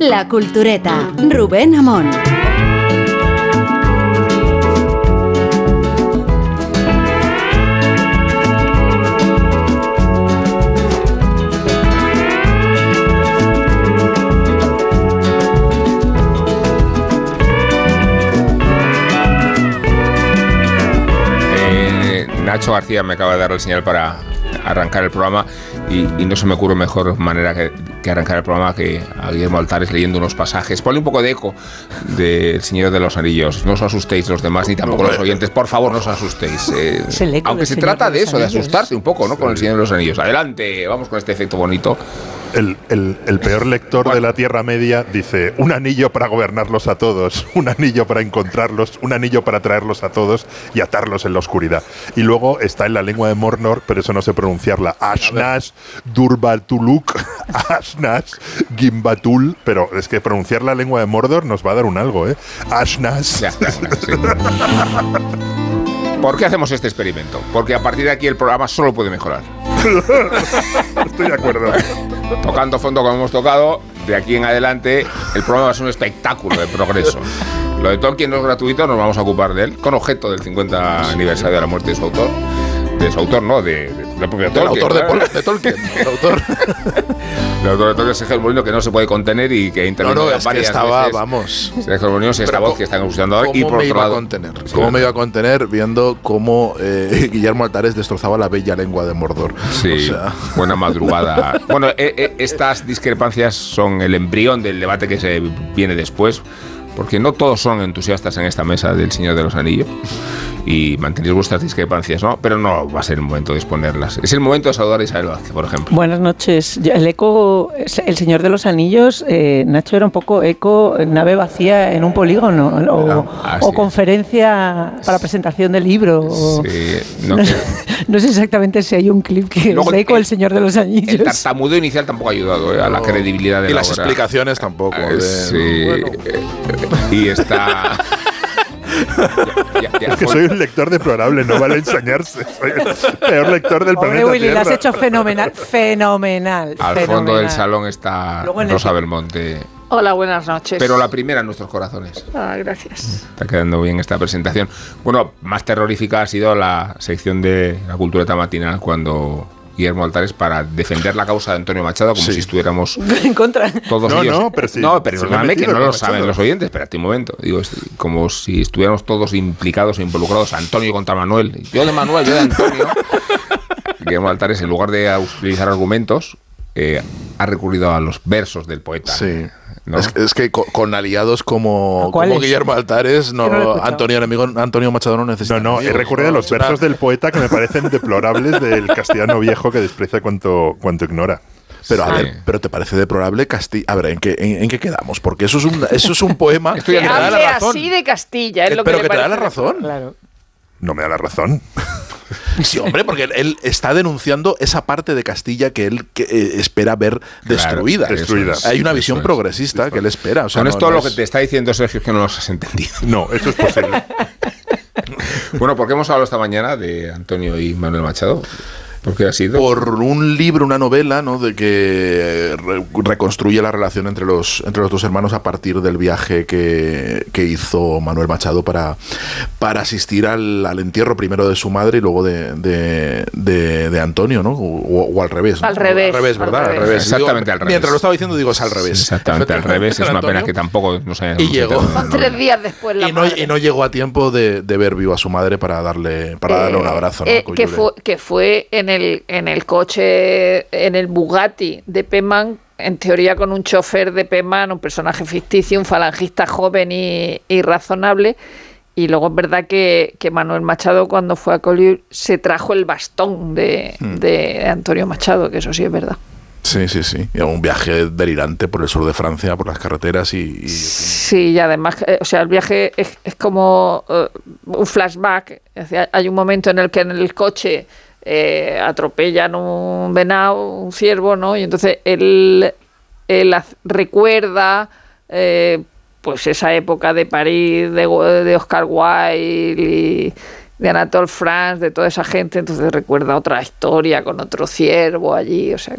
La Cultureta, Rubén Amón. Eh, Nacho García me acaba de dar el señal para arrancar el programa y, y no se me ocurre mejor manera que, que arrancar el programa que a Guillermo Altares leyendo unos pasajes. Ponle un poco de eco del Señor de los Anillos. No os asustéis los demás ni tampoco los oyentes. Por favor, no os asustéis. Eh, aunque se trata de de eso, de asustarse un poco, ¿no? Con el Señor de los Anillos. Adelante, vamos con este efecto bonito. El, el- el peor lector de la Tierra Media dice, un anillo para gobernarlos a todos, un anillo para encontrarlos, un anillo para traerlos a todos y atarlos en la oscuridad. Y luego está en la lengua de Mornor, pero eso no sé pronunciarla. Ashnash, Durbatuluk, Ashnash, Gimbatul, pero es que pronunciar la lengua de Mordor nos va a dar un algo, ¿eh? Ashnash. Ya está, sí. ¿Por qué hacemos este experimento? Porque a partir de aquí el programa solo puede mejorar. Estoy de acuerdo. Tocando fondo como hemos tocado, de aquí en adelante el programa va a ser un espectáculo de progreso. Lo de Tolkien no es gratuito, nos vamos a ocupar de él, con objeto del 50 aniversario de la muerte de su autor. De su autor, no, de, de- del propio Del Tolkien. autor de. Pol- de Tolkien. El autor. El autor de Tolkien, Sergio Molino, que no se puede contener y que No, intervino no, ya es que estaba, veces. vamos. Sergio Molino es esta voz que están escuchando ahora. Y ¿Cómo por me otro iba a lado, contener? Sí, ¿Cómo me iba a contener viendo cómo eh, Guillermo Altares destrozaba la bella lengua de Mordor? Sí, O sea, buena madrugada. bueno, eh, eh, estas discrepancias son el embrión del debate que se viene después, porque no todos son entusiastas en esta mesa del Señor de los Anillos y mantenéis vuestras discrepancias, ¿no? Pero no va a ser el momento de exponerlas. Es el momento de saludar a Isabel Vázquez, por ejemplo. Buenas noches. El eco, El Señor de los Anillos, eh, Nacho era un poco eco, nave vacía en un polígono, o, Ah, o conferencia para presentación de libro. o- Sí, no no, sé. no sé exactamente si hay un clip que Luego es eco el- El Señor de los El Anillos. tartamudeo inicial tampoco ha ayudado ¿eh? a la credibilidad de Y la las obra. explicaciones tampoco. De- sí. bueno. y está... Ya- ya- ya- Es que soy un lector deplorable, no vale ensañarse. Soy el peor lector del Pobre planeta Willy, lo has hecho fenomenal, fenomenal. Al fondo del salón está Rosa Belmonte. Hola, buenas noches. Pero la primera en nuestros corazones. Ah, gracias. Está quedando bien esta presentación. Bueno, más terrorífica ha sido la sección de la cultura matinal cuando Guillermo Altares para defender la causa de Antonio Machado como Sí. si estuviéramos En contra. todos No, ellos. no, pero sí, No, pero perdóname que no lo Machado. saben los oyentes. Espérate un momento. Digo, como si estuviéramos todos implicados e involucrados. Antonio contra Manuel. Yo de Manuel, yo de Antonio. Guillermo Altares, en lugar de utilizar argumentos, eh, ha recurrido a los versos del poeta. Sí. ¿No? Es, es que co- con, aliados como, como Guillermo Altares, no, no he. Antonio, enemigo, Antonio Machado no necesita. No, no, he enemigos, recurrido a los versos del poeta que me parecen deplorables del castellano viejo que desprecia cuanto, cuanto ignora. Pero a ver, pero te parece deplorable Castilla. A ver, ¿en qué, en, en qué quedamos? Porque eso es un, eso es un poema Estoy que Que te da hable la razón. así de Castilla, es Eh, lo que pero que te da la razón. Claro. No me da la razón. Sí, hombre, porque él, él está denunciando esa parte de Castilla que él que, eh, espera ver destruida. Claro, Destruida. eso es, Hay una visión es. progresista que él espera. O sea, Con no- esto no lo es- que te está diciendo Sergio es que no nos has entendido. No, eso es posible. Bueno, porque hemos hablado esta mañana de Antonio y Manuel Machado. Porque ha sido. por un libro, una novela, ¿no? De que re- reconstruye la relación entre los, entre los dos hermanos a partir del viaje que, que hizo Manuel Machado para, para asistir al, al entierro primero de su madre y luego de, de, de- de Antonio, ¿no? O, o al revés. ¿no? Al revés, Al revés, ¿verdad? Al revés. revés. Exactamente Digo, al revés. Mientras lo estaba diciendo, digo, es al revés. Exactamente al revés. Es una pena que tampoco nos hayamos Y llegó. ¿no? Tres días después la Y no, madre. y no llegó a tiempo de, de ver vivo a su madre para darle, para darle un Eh, abrazo. ¿no? eh, que, fue, que fue en el, en el coche, en el Bugatti de Peman, en teoría con un chofer de Peman, un personaje ficticio, un falangista joven y, y razonable. Y luego es verdad que, que Manuel Machado cuando fue a Collier se trajo el bastón de, Hmm. de Antonio Machado, que eso sí es verdad. Sí, sí, sí. Y un viaje delirante por el sur de Francia, por las carreteras y. y- Sí, y además, eh, o sea, el viaje es, es como eh, un flashback. Es decir, hay un momento en el que en el coche eh, atropellan un venado, un ciervo, ¿no? Y entonces él, él recuerda eh, pues esa época de París, de, Oscar Wilde y de Anatole France, de toda esa gente. Entonces recuerda otra historia con otro ciervo allí. O sea,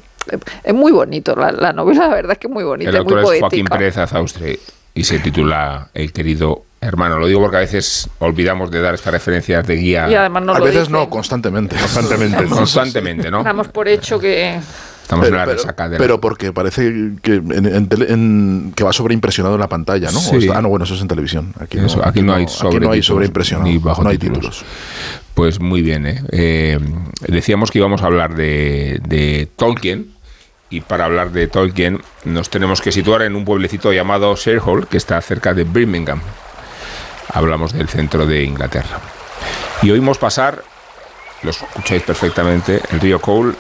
es muy bonito, la, la novela la verdad es que es muy bonita, El es muy autor es poética. Joaquín Pérez Azaustre y se titula El querido hermano. Lo digo porque a veces olvidamos de dar estas referencias de guía Y además no a lo veces no, constantemente. Constantemente. constantemente, ¿no? Damos por hecho que... Estamos pero, en la resaca de la- pero porque parece que, en- en tele- en- que va sobreimpresionado en la pantalla, ¿no? O Sí. está- ah, no, bueno, eso es en televisión. Aquí, Eso, no, aquí no hay aquí no hay sobretítulos, sobreimpresionado. ni bajo no hay títulos. títulos. Pues muy bien, ¿eh? Eh, decíamos que íbamos a hablar de, de Tolkien y para hablar de Tolkien nos tenemos que situar en un pueblecito llamado Sherhall que está cerca de Birmingham. Hablamos del centro de Inglaterra. Y oímos pasar, lo escucháis perfectamente, el río Cole,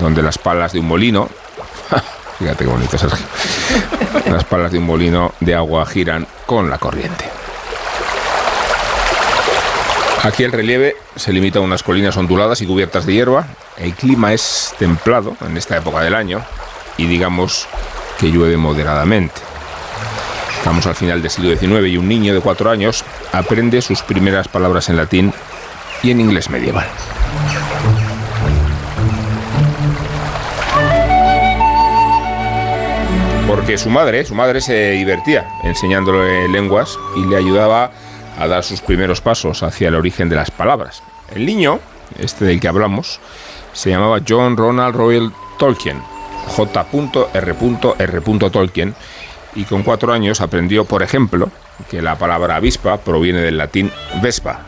donde las palas de un molino, fíjate qué bonito Sergio, las palas de un molino de agua giran con la corriente. Aquí el relieve se limita a unas colinas onduladas y cubiertas de hierba. El clima es templado en esta época del año y digamos que llueve moderadamente. Estamos al final del siglo XIX y un niño de cuatro años aprende sus primeras palabras en latín y en inglés medieval. Porque su madre, su madre se divertía enseñándole lenguas y le ayudaba a dar sus primeros pasos hacia el origen de las palabras. El niño, este del que hablamos, se llamaba John Ronald Royal Tolkien, J.R.R. Tolkien, y con cuatro años aprendió, por ejemplo, que la palabra avispa proviene del latín vespa.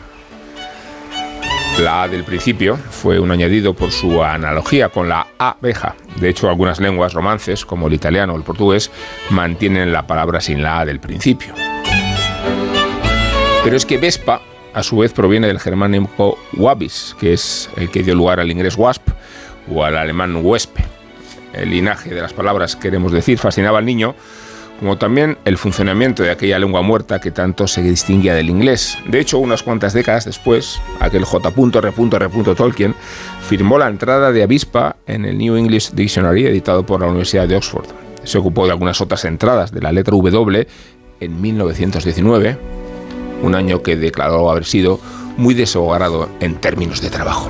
La A del principio fue un añadido por su analogía con la abeja. De hecho, algunas lenguas romances, como el italiano o el portugués, mantienen la palabra sin la A del principio. Pero es que Vespa, a su vez, proviene del germánico Wabis, que es el que dio lugar al inglés wasp o al alemán wespe. El linaje de las palabras, queremos decir, fascinaba al niño, como también el funcionamiento de aquella lengua muerta que tanto se distinguía del inglés. De hecho, unas cuantas décadas después, aquel J.R.R. Tolkien firmó la entrada de avispa en el New English Dictionary editado por la Universidad de Oxford. Se ocupó de algunas otras entradas de la letra W en 1919 un año que declaró haber sido muy desahogado en términos de trabajo.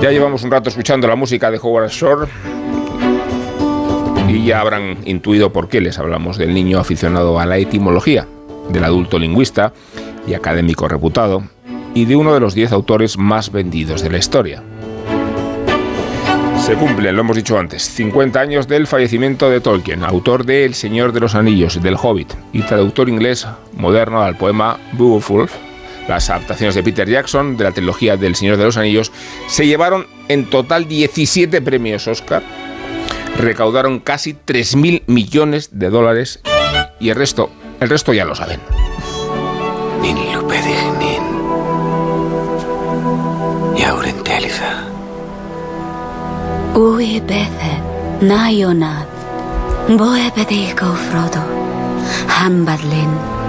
Ya llevamos un rato escuchando la música de Howard Shore y ya habrán intuido por qué les hablamos del niño aficionado a la etimología, del adulto lingüista y académico reputado, y de uno de los diez autores más vendidos de la historia. Se cumplen, lo hemos dicho antes, 50 años del fallecimiento de Tolkien, autor de El Señor de los Anillos, del Hobbit, y traductor inglés moderno al poema Beowulf. Las adaptaciones de Peter Jackson de la trilogía del Señor de los Anillos se llevaron en total 17 premios Oscar, recaudaron casi 3.000 millones de dólares y el resto, el resto ya lo saben. Ui bethe, naionad, boe pedico Frodo, hambadlin.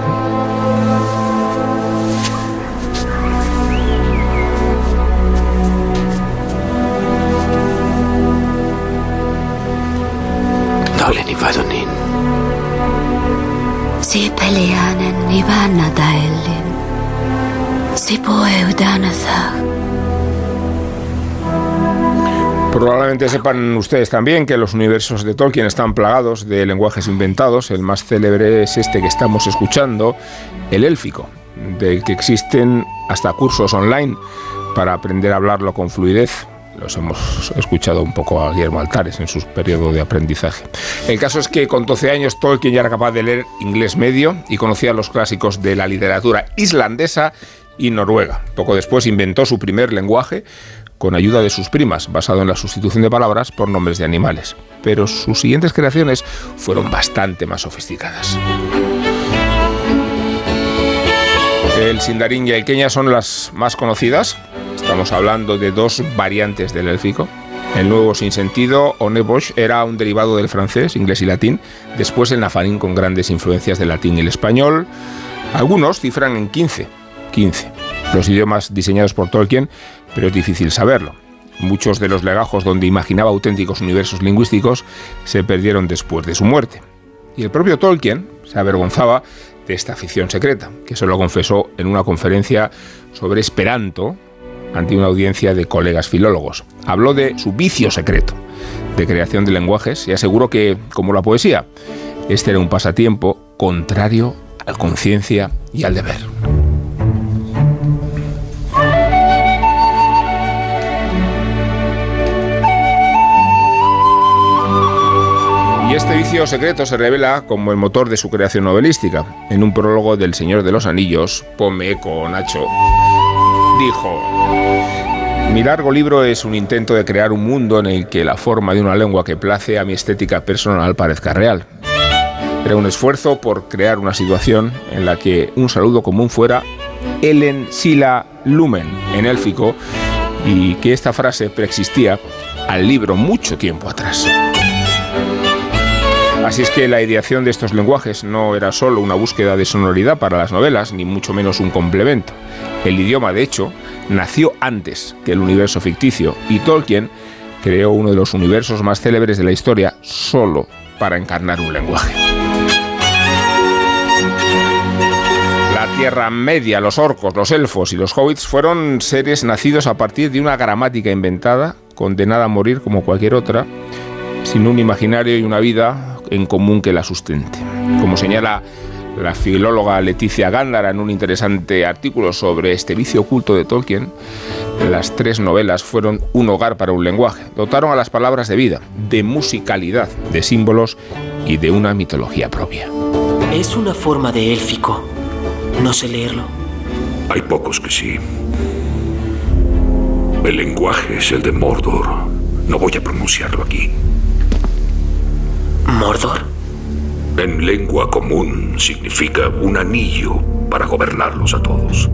Probablemente sepan ustedes también que los universos de Tolkien están plagados de lenguajes inventados. El más célebre es este que estamos escuchando, el élfico, del que existen hasta cursos online para aprender a hablarlo con fluidez. Los hemos escuchado un poco a Guillermo Altares en su periodo de aprendizaje. El caso es que con 12 años Tolkien ya era capaz de leer inglés medio y conocía los clásicos de la literatura islandesa y noruega. Poco después inventó su primer lenguaje con ayuda de sus primas, basado en la sustitución de palabras por nombres de animales. Pero sus siguientes creaciones fueron bastante más sofisticadas. El Sindarin y el Kenya son las más conocidas. Estamos hablando de dos variantes del élfico. El nuevo sin sentido, Onebosh, era un derivado del francés, inglés y latín. Después el nafarín con grandes influencias del latín y el español. Algunos cifran en 15. 15. Los idiomas diseñados por Tolkien, pero es difícil saberlo. Muchos de los legajos donde imaginaba auténticos universos lingüísticos se perdieron después de su muerte. Y el propio Tolkien se avergonzaba de esta afición secreta, que se lo confesó en una conferencia sobre Esperanto ante una audiencia de colegas filólogos. Habló de su vicio secreto de creación de lenguajes y aseguró que, como la poesía, este era un pasatiempo contrario a la conciencia y al deber. Este vicio secreto se revela como el motor de su creación novelística. En un prólogo del Señor de los Anillos, Pome con Nacho, dijo, mi largo libro es un intento de crear un mundo en el que la forma de una lengua que place a mi estética personal parezca real. Era un esfuerzo por crear una situación en la que un saludo común fuera Elen Sila Lumen en élfico y que esta frase preexistía al libro mucho tiempo atrás. Así es que la ideación de estos lenguajes no era solo una búsqueda de sonoridad para las novelas, ni mucho menos un complemento. El idioma, de hecho, nació antes que el universo ficticio y Tolkien creó uno de los universos más célebres de la historia solo para encarnar un lenguaje. La Tierra Media, los orcos, los elfos y los hobbits fueron seres nacidos a partir de una gramática inventada, condenada a morir como cualquier otra, sin un imaginario y una vida en común que la sustente. Como señala la filóloga Leticia Gándara en un interesante artículo sobre este vicio oculto de Tolkien, las tres novelas fueron un hogar para un lenguaje. Dotaron a las palabras de vida, de musicalidad, de símbolos y de una mitología propia. Es una forma de élfico. No sé leerlo. Hay pocos que sí. El lenguaje es el de Mordor. No voy a pronunciarlo aquí. ¿Mordor? En lengua común significa un anillo para gobernarlos a todos.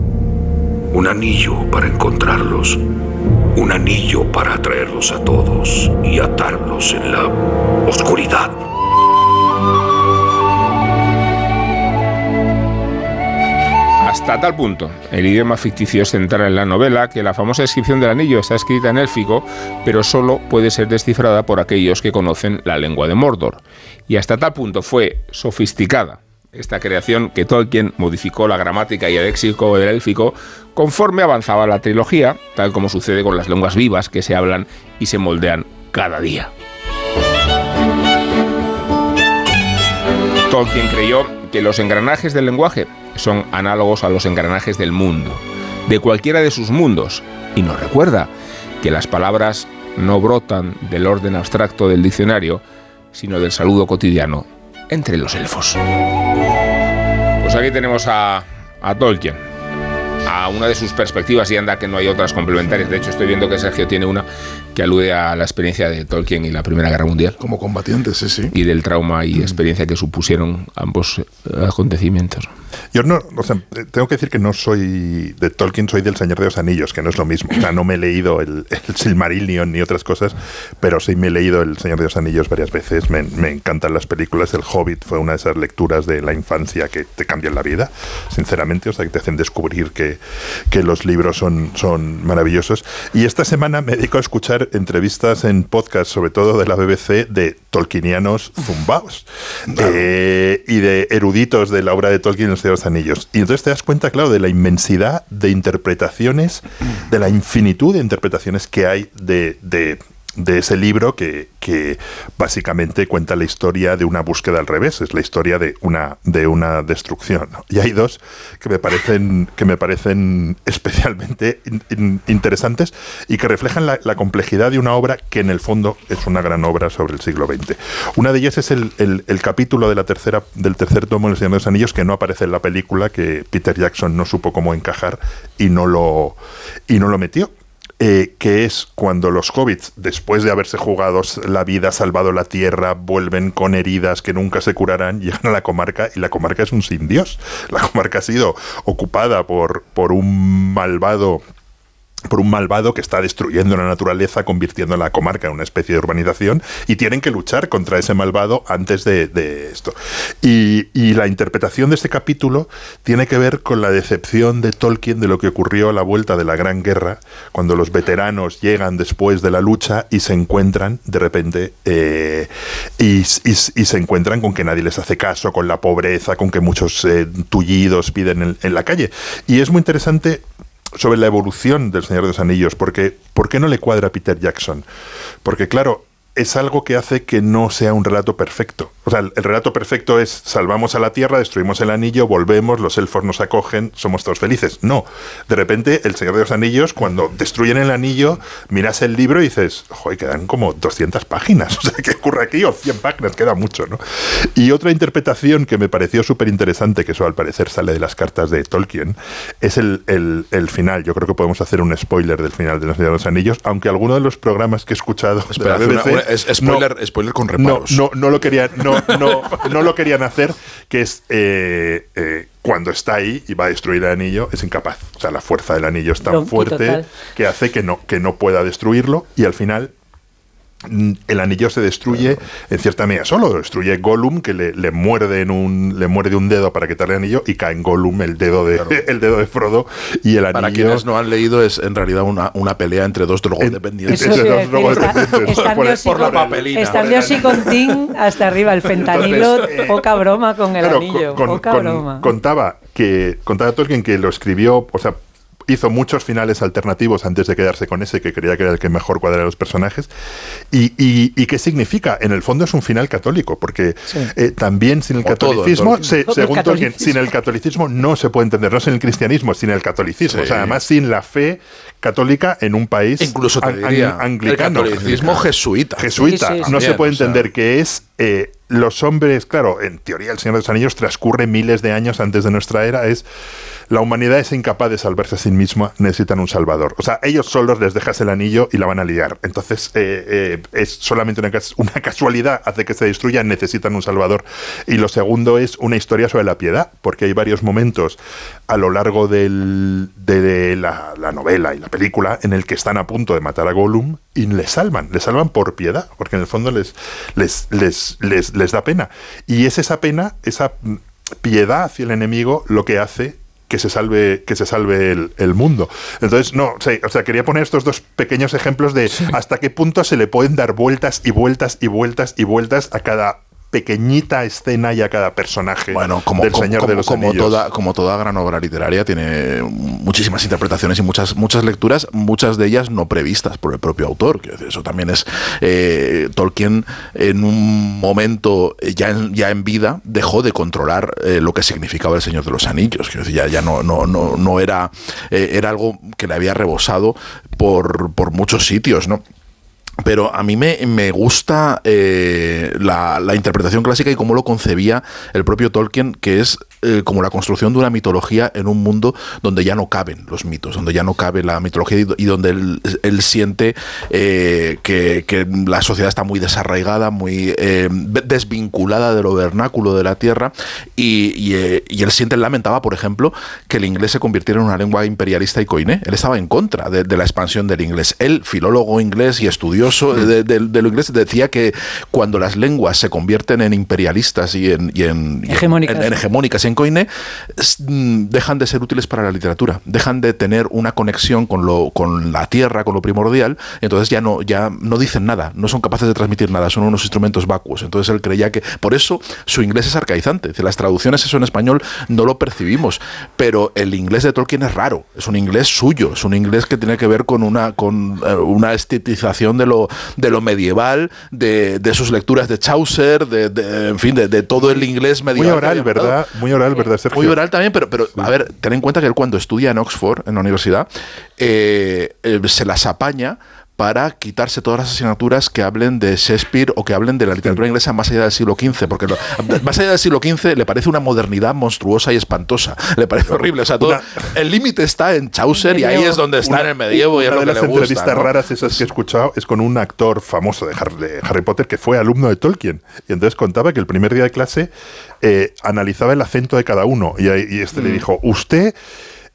Un anillo para encontrarlos. Un anillo para atraerlos a todos y atarlos en la oscuridad. Hasta tal punto, el idioma ficticio es central en la novela que la famosa descripción del anillo está escrita en élfico, pero solo puede ser descifrada por aquellos que conocen la lengua de Mordor. Y hasta tal punto fue sofisticada esta creación que Tolkien modificó la gramática y el léxico del élfico conforme avanzaba la trilogía, tal como sucede con las lenguas vivas que se hablan y se moldean cada día. Tolkien creyó que los engranajes del lenguaje son análogos a los engranajes del mundo, de cualquiera de sus mundos, y nos recuerda que las palabras no brotan del orden abstracto del diccionario, sino del saludo cotidiano entre los elfos. Pues aquí tenemos a, a Tolkien, a una de sus perspectivas y anda que no hay otras complementarias. De hecho, estoy viendo que Sergio tiene una que alude a la experiencia de Tolkien y la Primera Guerra Mundial. Como combatiente, sí, sí. Y del trauma y experiencia que supusieron ambos eh, acontecimientos. Yo no, o sea, tengo que decir que no soy de Tolkien, soy del Señor de los Anillos, que no es lo mismo. O sea, no me he leído el, el Silmarillion ni otras cosas, pero sí me he leído el Señor de los Anillos varias veces. Me, me encantan las películas. El Hobbit fue una de esas lecturas de la infancia que te cambian la vida, sinceramente. O sea, que te hacen descubrir que, que los libros son, son maravillosos. Y esta semana me dedico a escuchar entrevistas en podcast, sobre todo de la BBC, de tolkienianos zumbaos eh, y de eruditos de la obra de Tolkien, De los Anillos. Y entonces te das cuenta, claro, de la inmensidad de interpretaciones, de la infinitud de interpretaciones que hay de de ese libro que, que, básicamente cuenta la historia de una búsqueda al revés, es la historia de una, de una destrucción. Y hay dos que me parecen, que me parecen especialmente in, in, interesantes y que reflejan la, complejidad de una obra que en el fondo es una gran obra sobre el siglo XX. Una de ellas es el, el, capítulo de la tercera, del tercer tomo El Señor de los Anillos que no aparece en la película, que Peter Jackson no supo cómo encajar y no lo, y no lo metió eh, que es cuando los hobbits, después de haberse jugado la vida, salvado la tierra, vuelven con heridas que nunca se curarán, llegan a la comarca y la comarca es un sin Dios. La comarca ha sido ocupada por, por un malvado por un malvado que está destruyendo la naturaleza, convirtiendo la comarca en una especie de urbanización, y tienen que luchar contra ese malvado antes de, esto. Y, y, la interpretación de este capítulo tiene que ver con la decepción de Tolkien de lo que ocurrió a la vuelta de la Gran Guerra, cuando los veteranos llegan después de la lucha y se encuentran de repente, eh, y, y, se encuentran con que nadie les hace caso, con la pobreza, con que muchos eh, tullidos piden en, en la calle. Y es muy interesante sobre la evolución del Señor de los Anillos, porque ¿por qué no le cuadra a Peter Jackson? Porque claro, es algo que hace que no sea un relato perfecto. O sea, el, el relato perfecto es salvamos a la Tierra, destruimos el anillo, volvemos, los elfos nos acogen, somos todos felices. No, de repente el Señor de los Anillos, cuando destruyen el anillo, miras el libro y dices, joder, quedan como 200 páginas. O sea, ¿qué ocurre aquí? O 100 páginas, queda mucho, ¿no? Y otra interpretación que me pareció súper interesante, que eso al parecer sale de las cartas de Tolkien, es el, el- el final. Yo creo que podemos hacer un spoiler del final de Los Señor de los Anillos, aunque alguno de los programas que he escuchado Espera, de una- una- es- spoiler, spoiler con no, reparos. no, no lo querían, no, no, no lo querían hacer, que es eh, eh, cuando está ahí y va a destruir el anillo, es incapaz. O sea, la fuerza del anillo es tan fuerte total. que hace que no, que no pueda destruirlo y al final el anillo se destruye en cierta medida solo, lo destruye Gollum que le, le muerde en un le muerde un dedo para quitarle el anillo y cae en Gollum el dedo de el dedo de Frodo y el anillo Para quienes no han leído, es en realidad una, una pelea entre dos drogodependientes. Eso Ese te iba a es luego decir, está- Por por la papelina. están de oxicontin hasta arriba, el fentanilo, Entonces, eh, poca broma con el Claro, anillo, con- poca con- broma. Contaba que contaba Tolkien que lo escribió, o sea, hizo muchos finales alternativos antes de quedarse con ese que creía que era el que mejor cuadraba a los personajes. Y, y- y qué significa? En el fondo es un final católico, porque Sí. eh, también sin el todo catolicismo, Tolkien. se- Todo el según Tolkien, sin el catolicismo no se puede entender, no sin el cristianismo, sin el catolicismo. Sí. O sea, además sin la fe católica en un país Incluso te anglicano. el catolicismo jesuita. Jesuita. Sí, sí, sí. no se puede o sea. entender que es eh, los hombres, claro, en teoría el Señor de los Anillos transcurre miles de años antes de nuestra era, es la humanidad es incapaz de salvarse a sí misma, necesitan un salvador. O sea, ellos solos les dejas el anillo y la van a liar. Entonces, eh, eh, es solamente una, una casualidad hace que se destruya, necesitan un salvador. Y lo segundo es una historia sobre la piedad, porque hay varios momentos a lo largo del- de la, la novela y la película en el que están a punto de matar a Gollum y le salvan, le salvan por piedad, porque en el fondo les, les, les, les, les da pena. Y es esa pena, esa mm, piedad hacia el enemigo lo que hace que se salve, que se salve el, el mundo. Entonces, no, o sea, quería poner estos dos pequeños ejemplos de hasta qué punto se le pueden dar vueltas y vueltas y vueltas y vueltas a cada pequeñita escena y a cada personaje Bueno, como, del como- Señor como- de los como Anillos. toda, como toda gran obra literaria, tiene muchísimas interpretaciones y muchas, muchas lecturas, muchas de ellas no previstas por el propio autor. Decir, Eso también es. eh, Tolkien, en un momento, eh, ya en, ya en vida, dejó de controlar eh, lo que significaba el Señor de los Anillos. Decir, ya, ya no, no, no, no era. eh, era algo que le había rebosado por, por muchos sitios, ¿no? Pero a mí me, me gusta eh, la, la interpretación clásica y cómo lo concebía el propio Tolkien, que es eh, como la construcción de una mitología en un mundo donde ya no caben los mitos, donde ya no cabe la mitología y, donde él, él siente eh, que, que la sociedad está muy desarraigada, muy eh, desvinculada de lo vernáculo de la tierra y, y, y él siente, lamentaba, por ejemplo, que el inglés se convirtiera en una lengua imperialista y coiné. Él estaba en contra de, de la expansión del inglés. Él, filólogo inglés y estudioso de, de- de lo inglés, decía que cuando las lenguas se convierten en imperialistas y en, y en- Hegemónicas. en- en hegemónicas en coine, mm, dejan de ser útiles para la literatura, dejan de tener una conexión con, lo, con la tierra, con lo primordial, y entonces ya no, ya no dicen nada, no son capaces de transmitir nada, son unos instrumentos vacuos. Entonces él creía que, por eso su inglés es arcaizante, las traducciones eso en español no lo percibimos, pero el inglés de Tolkien es raro, es un inglés suyo, es un inglés que tiene que ver con una, con, eh, una estetización de lo, de lo medieval, de, de sus lecturas de Chaucer, de, de- en fin, de, de todo el inglés Muy medieval. que oral. ¿verdad? Muy oral, ¿verdad, Sergio? Muy oral también, pero, pero a ver, ten en cuenta que él cuando estudia en Oxford, en la universidad, eh, eh, se las apaña para quitarse todas las asignaturas que hablen de Shakespeare o que hablen de la literatura inglesa más allá del siglo XV, porque lo- más allá del siglo XV le parece una modernidad monstruosa y espantosa, le parece horrible, o sea, todo, Una- el límite está en Chaucer y ahí es donde está Una- en el medievo y es una lo de que las le gusta. entrevistas ¿no? raras esas que he escuchado es con un actor famoso de Harry, de Harry Potter que fue alumno de Tolkien. Y entonces contaba que el primer día de clase eh, analizaba el acento de cada uno. Y, y este Mm. le dijo, usted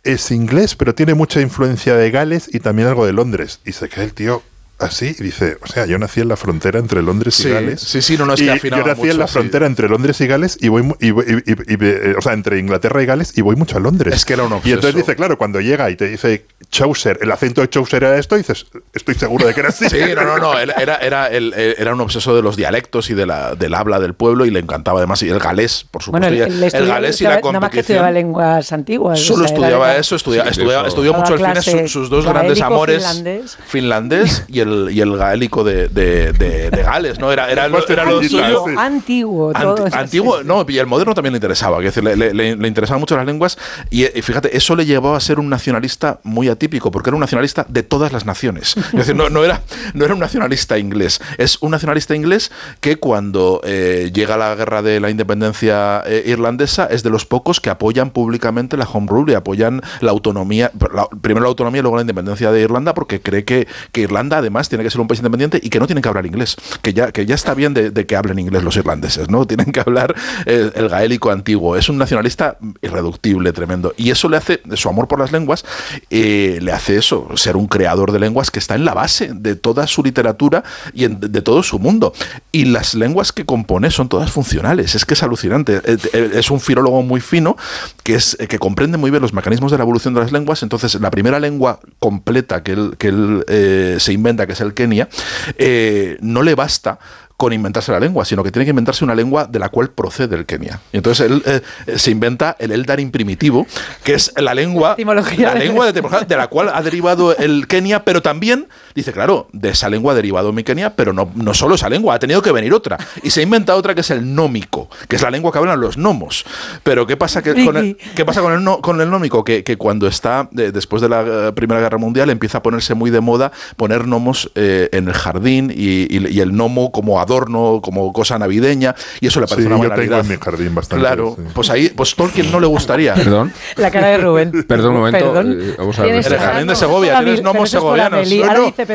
es inglés, pero tiene mucha influencia de Gales y también algo de Londres. Y se queda el tío así y dice, o sea, yo nací en la frontera entre Londres y Sí, Gales. sí, sí, no, no, es que y Yo nací en mucho, la sí. frontera entre Londres y Gales y voy, mu- y, voy- y- y- y- eh, o sea, entre Inglaterra y Gales y voy mucho a Londres. Es que era un Y obseso. entonces dice, claro, cuando llega y te dice Chaucer, el acento de Chaucer era esto, dices, estoy seguro de que era así. Sí, no, no, no. Él Era, era, él- él era un obseso de los dialectos y de la, del habla del pueblo y le encantaba además y el galés, por Bueno, supuesto. el, y el el, estudiaba- galés y la nada más que estudiaba competición. lenguas antiguas. Solo o sea, era- estudiaba era- eso, estudia- Sí, estudia- eso. estudió mucho al final clase su- sus dos grandes amores, finlandés. finlandés y el, y el gaélico de, de- de- de Gales, ¿no? Era, era, lo- era lo Antiguo, suyo. Antiguo, todo. Anti- antiguo, no, y el moderno también le interesaba, quiero decir, le, le- le- le interesaban mucho las lenguas y, eh, fíjate, eso le llevaba a ser un nacionalista muy atípico, porque era un nacionalista de todas las naciones. Es decir, no, no era, no era un nacionalista inglés, es un nacionalista inglés que cuando eh, llega la guerra de la independencia eh, irlandesa es de los pocos que apoyan públicamente la home rule y apoyan la autonomía, la- primero la autonomía y luego la independencia de Irlanda, porque cree que, que Irlanda además tiene que ser un país independiente y que no tienen que hablar inglés, que ya, que ya está bien de, que hablen inglés los irlandeses, ¿no? Tienen que hablar eh, el gaélico antiguo. Es un nacionalista irreductible, tremendo. Y eso le hace, su amor por las lenguas, eh, le hace eso, ser un creador de lenguas que está en la base de toda su literatura y de todo su mundo. Y las lenguas que compone son todas funcionales, es que es alucinante. Eh, Es un filólogo muy fino que, es, que comprende muy bien los mecanismos de la evolución de las lenguas. Entonces, la primera lengua completa que él, que él se inventa, que es el Kenia, eh, no le basta con inventarse la lengua, sino que tiene que inventarse una lengua de la cual procede el Kenia. Y entonces él eh, eh, se inventa el Eldarin primitivo, que es la lengua, la lengua de, de la cual ha derivado el Kenia, pero también, dice, claro, de esa lengua ha derivado mi Kenia, pero no, no solo esa lengua, ha tenido que venir otra. Y se inventa otra que es el nómico, que es la lengua que hablan los gnomos. Pero ¿qué pasa, que con, el, ¿qué pasa con, el, no- con el nómico? Que, que cuando está, eh, después de la Primera Guerra Mundial, empieza a ponerse muy de moda poner gnomos eh, en el jardín y, y- y el gnomo como adorno, como cosa navideña, y eso le parece Sí, una yo tengo en mi jardín bastante. Claro, sí. pues ahí, pues Tolkien no le gustaría. Perdón, La cara de Rubén. perdón un momento. Perdón. eh, vamos a En el ver. jardín de no, Segovia, tienes gnomos segovianos. Amelie. No, no, dice,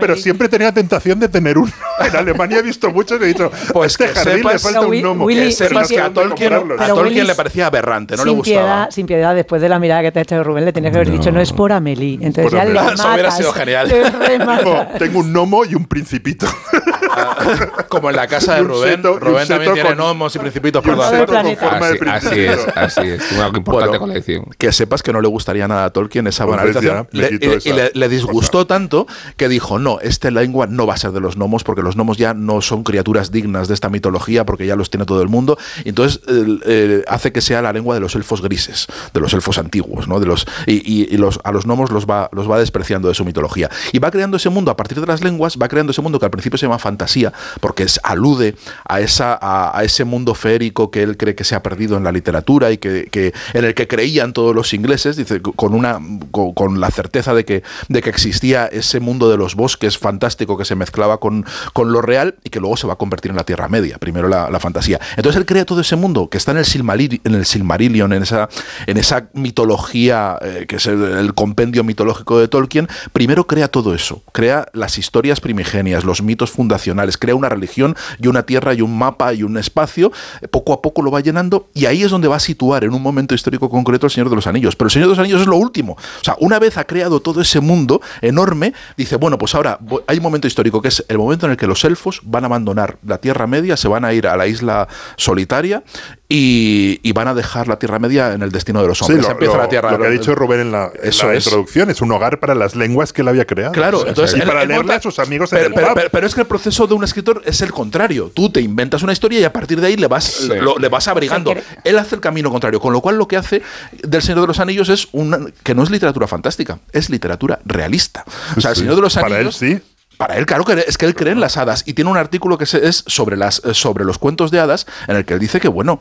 pero siempre tenía tentación de tener uno. En Alemania he visto muchos y he dicho, Pues este que jardín le falta un gnomo. Willy, Que sepas sí, que a Tolkien, le parecía aberrante, no le gustaba. piedad, sin piedad, después de la mirada que te ha hecho Rubén, le tenías que haber dicho, no es por Amelie. Entonces Por ya le. Eso hubiera sido genial. tengo un gnomo y un principito. Como en la casa de Rubén. seto- Rubén también tiene gnomos y principitos y por forma de Así, es, así es. Una importante Bueno, colección. Que sepas que no le gustaría nada a Tolkien esa banalización. Le- quito y- esa y le, le disgustó tanto que dijo, no, esta lengua no va a ser de los gnomos porque los gnomos ya no son criaturas dignas de esta mitología porque ya los tiene todo el mundo. Entonces eh, hace que sea la lengua de los elfos grises, de los elfos antiguos, ¿no? De los, y y- y los, a los gnomos los va, los va despreciando de su mitología. Y va creando ese mundo a partir de las lenguas, va creando ese mundo que al principio se llama fantasía porque alude a, esa, a, ese mundo feérico que él cree que se ha perdido en la literatura y que, en el que creían todos los ingleses, dice, con, una, con, la certeza de que, de que existía ese mundo de los bosques fantástico que se mezclaba con, con lo real y que luego se va a convertir en la Tierra Media, primero la, fantasía. Entonces él crea todo ese mundo que está en el, Silmarillion, en el Silmarillion, en esa, en esa mitología eh, que es el, el compendio mitológico de Tolkien, primero crea todo eso, crea las historias primigenias, los mitos fundacionales, crea una religión y una tierra y un mapa y un espacio, eh, poco a poco lo va llenando y ahí es donde va a situar en un momento histórico concreto el Señor de los Anillos. Pero el Señor de los Anillos es lo último. O sea, una vez ha creado todo ese mundo enorme, dice, bueno, pues ahora hay un momento histórico que es el momento en el que los elfos van a abandonar la Tierra Media, se van a ir a la isla solitaria y, y van a dejar la Tierra Media en el destino de los Sí, hombres. lo, Empieza lo- la Tierra lo que ha dicho Rubén en la, en Eso la es. introducción es un hogar para las lenguas que él había creado. Claro, entonces y para él leerle monta- a sus amigos en pero, el pero- pero- pero es que el proceso de un escritor es el contrario. Tú te inventas una historia y a partir de ahí le vas, Sí. lo- le vas abrigando. O sea, Él hace el camino contrario, con lo cual lo que hace del Señor de los Anillos es una, que no es literatura fantástica, es literatura realista. O sea, el Sí. Señor de los Para él Anillos sí. Para él, claro que es que él cree en las hadas y tiene un artículo que es sobre las eh, sobre los cuentos de hadas en el que él dice que bueno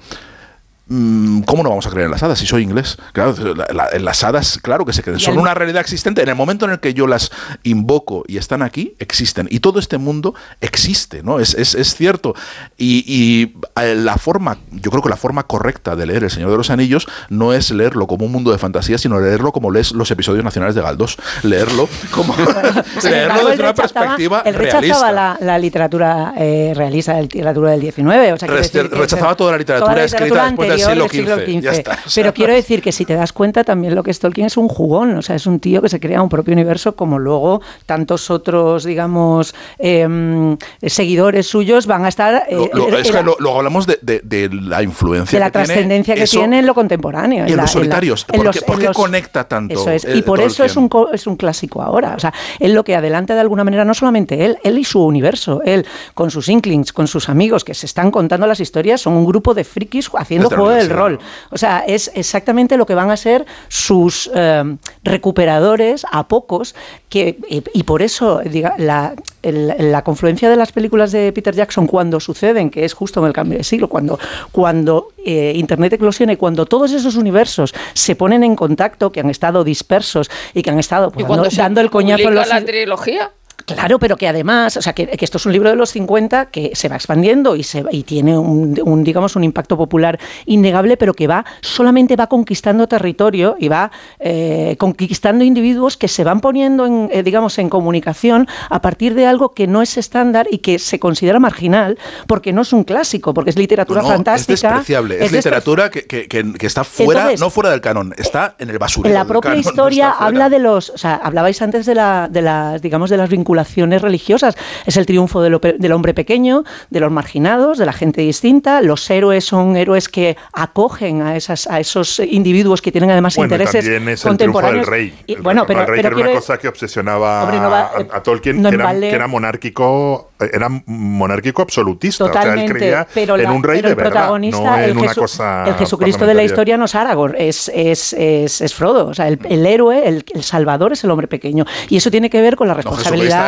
¿Cómo no vamos a creer en las hadas si soy inglés? Claro, la- la- en las hadas, claro que se creen. Son una realidad existente. En el momento en el que yo las invoco y están aquí, existen. Y todo este mundo existe, ¿no? Es, es- es cierto. Y, y, eh, la forma, yo creo que la forma correcta de leer El Señor de los Anillos no es leerlo como un mundo de fantasía, sino leerlo como lees los episodios nacionales de Galdós. Leerlo como. Leerlo desde una perspectiva él rechazaba realista. la, la literatura eh, realista, la literatura del 19. O sea, decir rechazaba toda la literatura toda la escrita literatura después del siglo del XV, ya está, o sea, Pero quiero decir que si te das cuenta, también lo que es Tolkien es un jugón, o sea, es un tío que se crea un propio universo como luego tantos otros, digamos, em, seguidores suyos van a estar... eh, Lo- lo- es era- que lo- luego hablamos de, de- de la influencia de la trascendencia que tiene en lo contemporáneo. y en la- los solitarios. en ¿Por los- qué- por en qué los- conecta tanto, Eso es. eh, Y por eso es Tolkien? un, es un clásico ahora. O sea, él lo que adelanta de alguna manera, no solamente él, él y su universo, él con sus inklings, con sus amigos que se están contando las historias, son un grupo de frikis haciendo Desde la juego del rol. O sea, es exactamente lo que van a ser sus eh, recuperadores a pocos, que, y, y por eso diga, la, el- la confluencia de las películas de Peter Jackson cuando suceden, que es justo en el cambio de siglo, cuando, cuando eh, Internet eclosiona y cuando todos esos universos se ponen en contacto, que han estado dispersos y que han estado pues, Y cuando dando, se dando el coñazo en los... la trilogía, Claro, pero que además, o sea, que, que esto es un libro de los 50 que se va expandiendo y, se, y tiene un, un, digamos, un impacto popular innegable, pero que va solamente va conquistando territorio y va eh, conquistando individuos que se van poniendo, en, eh, digamos, en comunicación a partir de algo que no es estándar y que se considera marginal porque no es un clásico, porque es literatura No, no, fantástica. Es despreciable. Es, despre- literatura que, que- que- que está fuera, Entonces, no fuera del canon, está en el basurero. La propia canon, no historia fuera. habla de los, o sea, hablabais antes de, la, de las, digamos, de las vinculaciones religiosas. Es el triunfo de lo pe- del hombre pequeño, de los marginados, de la gente distinta. Los héroes son héroes que acogen a esas, a esos individuos que tienen además Bueno, y intereses también es el triunfo del contemporáneos. rey. Y, El bueno, pero, del rey, pero que era una cosa que obsesionaba Hombre, no va- a, a Tolkien, no que, era, vale- que era monárquico, era monárquico absolutista. o sea, él Totalmente, creía pero, en la- un rey pero de el verdad, protagonista, no en el, una Jesu- cosa el Jesucristo de la historia no es Aragorn, es, es, es, es Frodo. O sea, el, el héroe, el, el salvador es el hombre pequeño. Y eso tiene que ver con la No,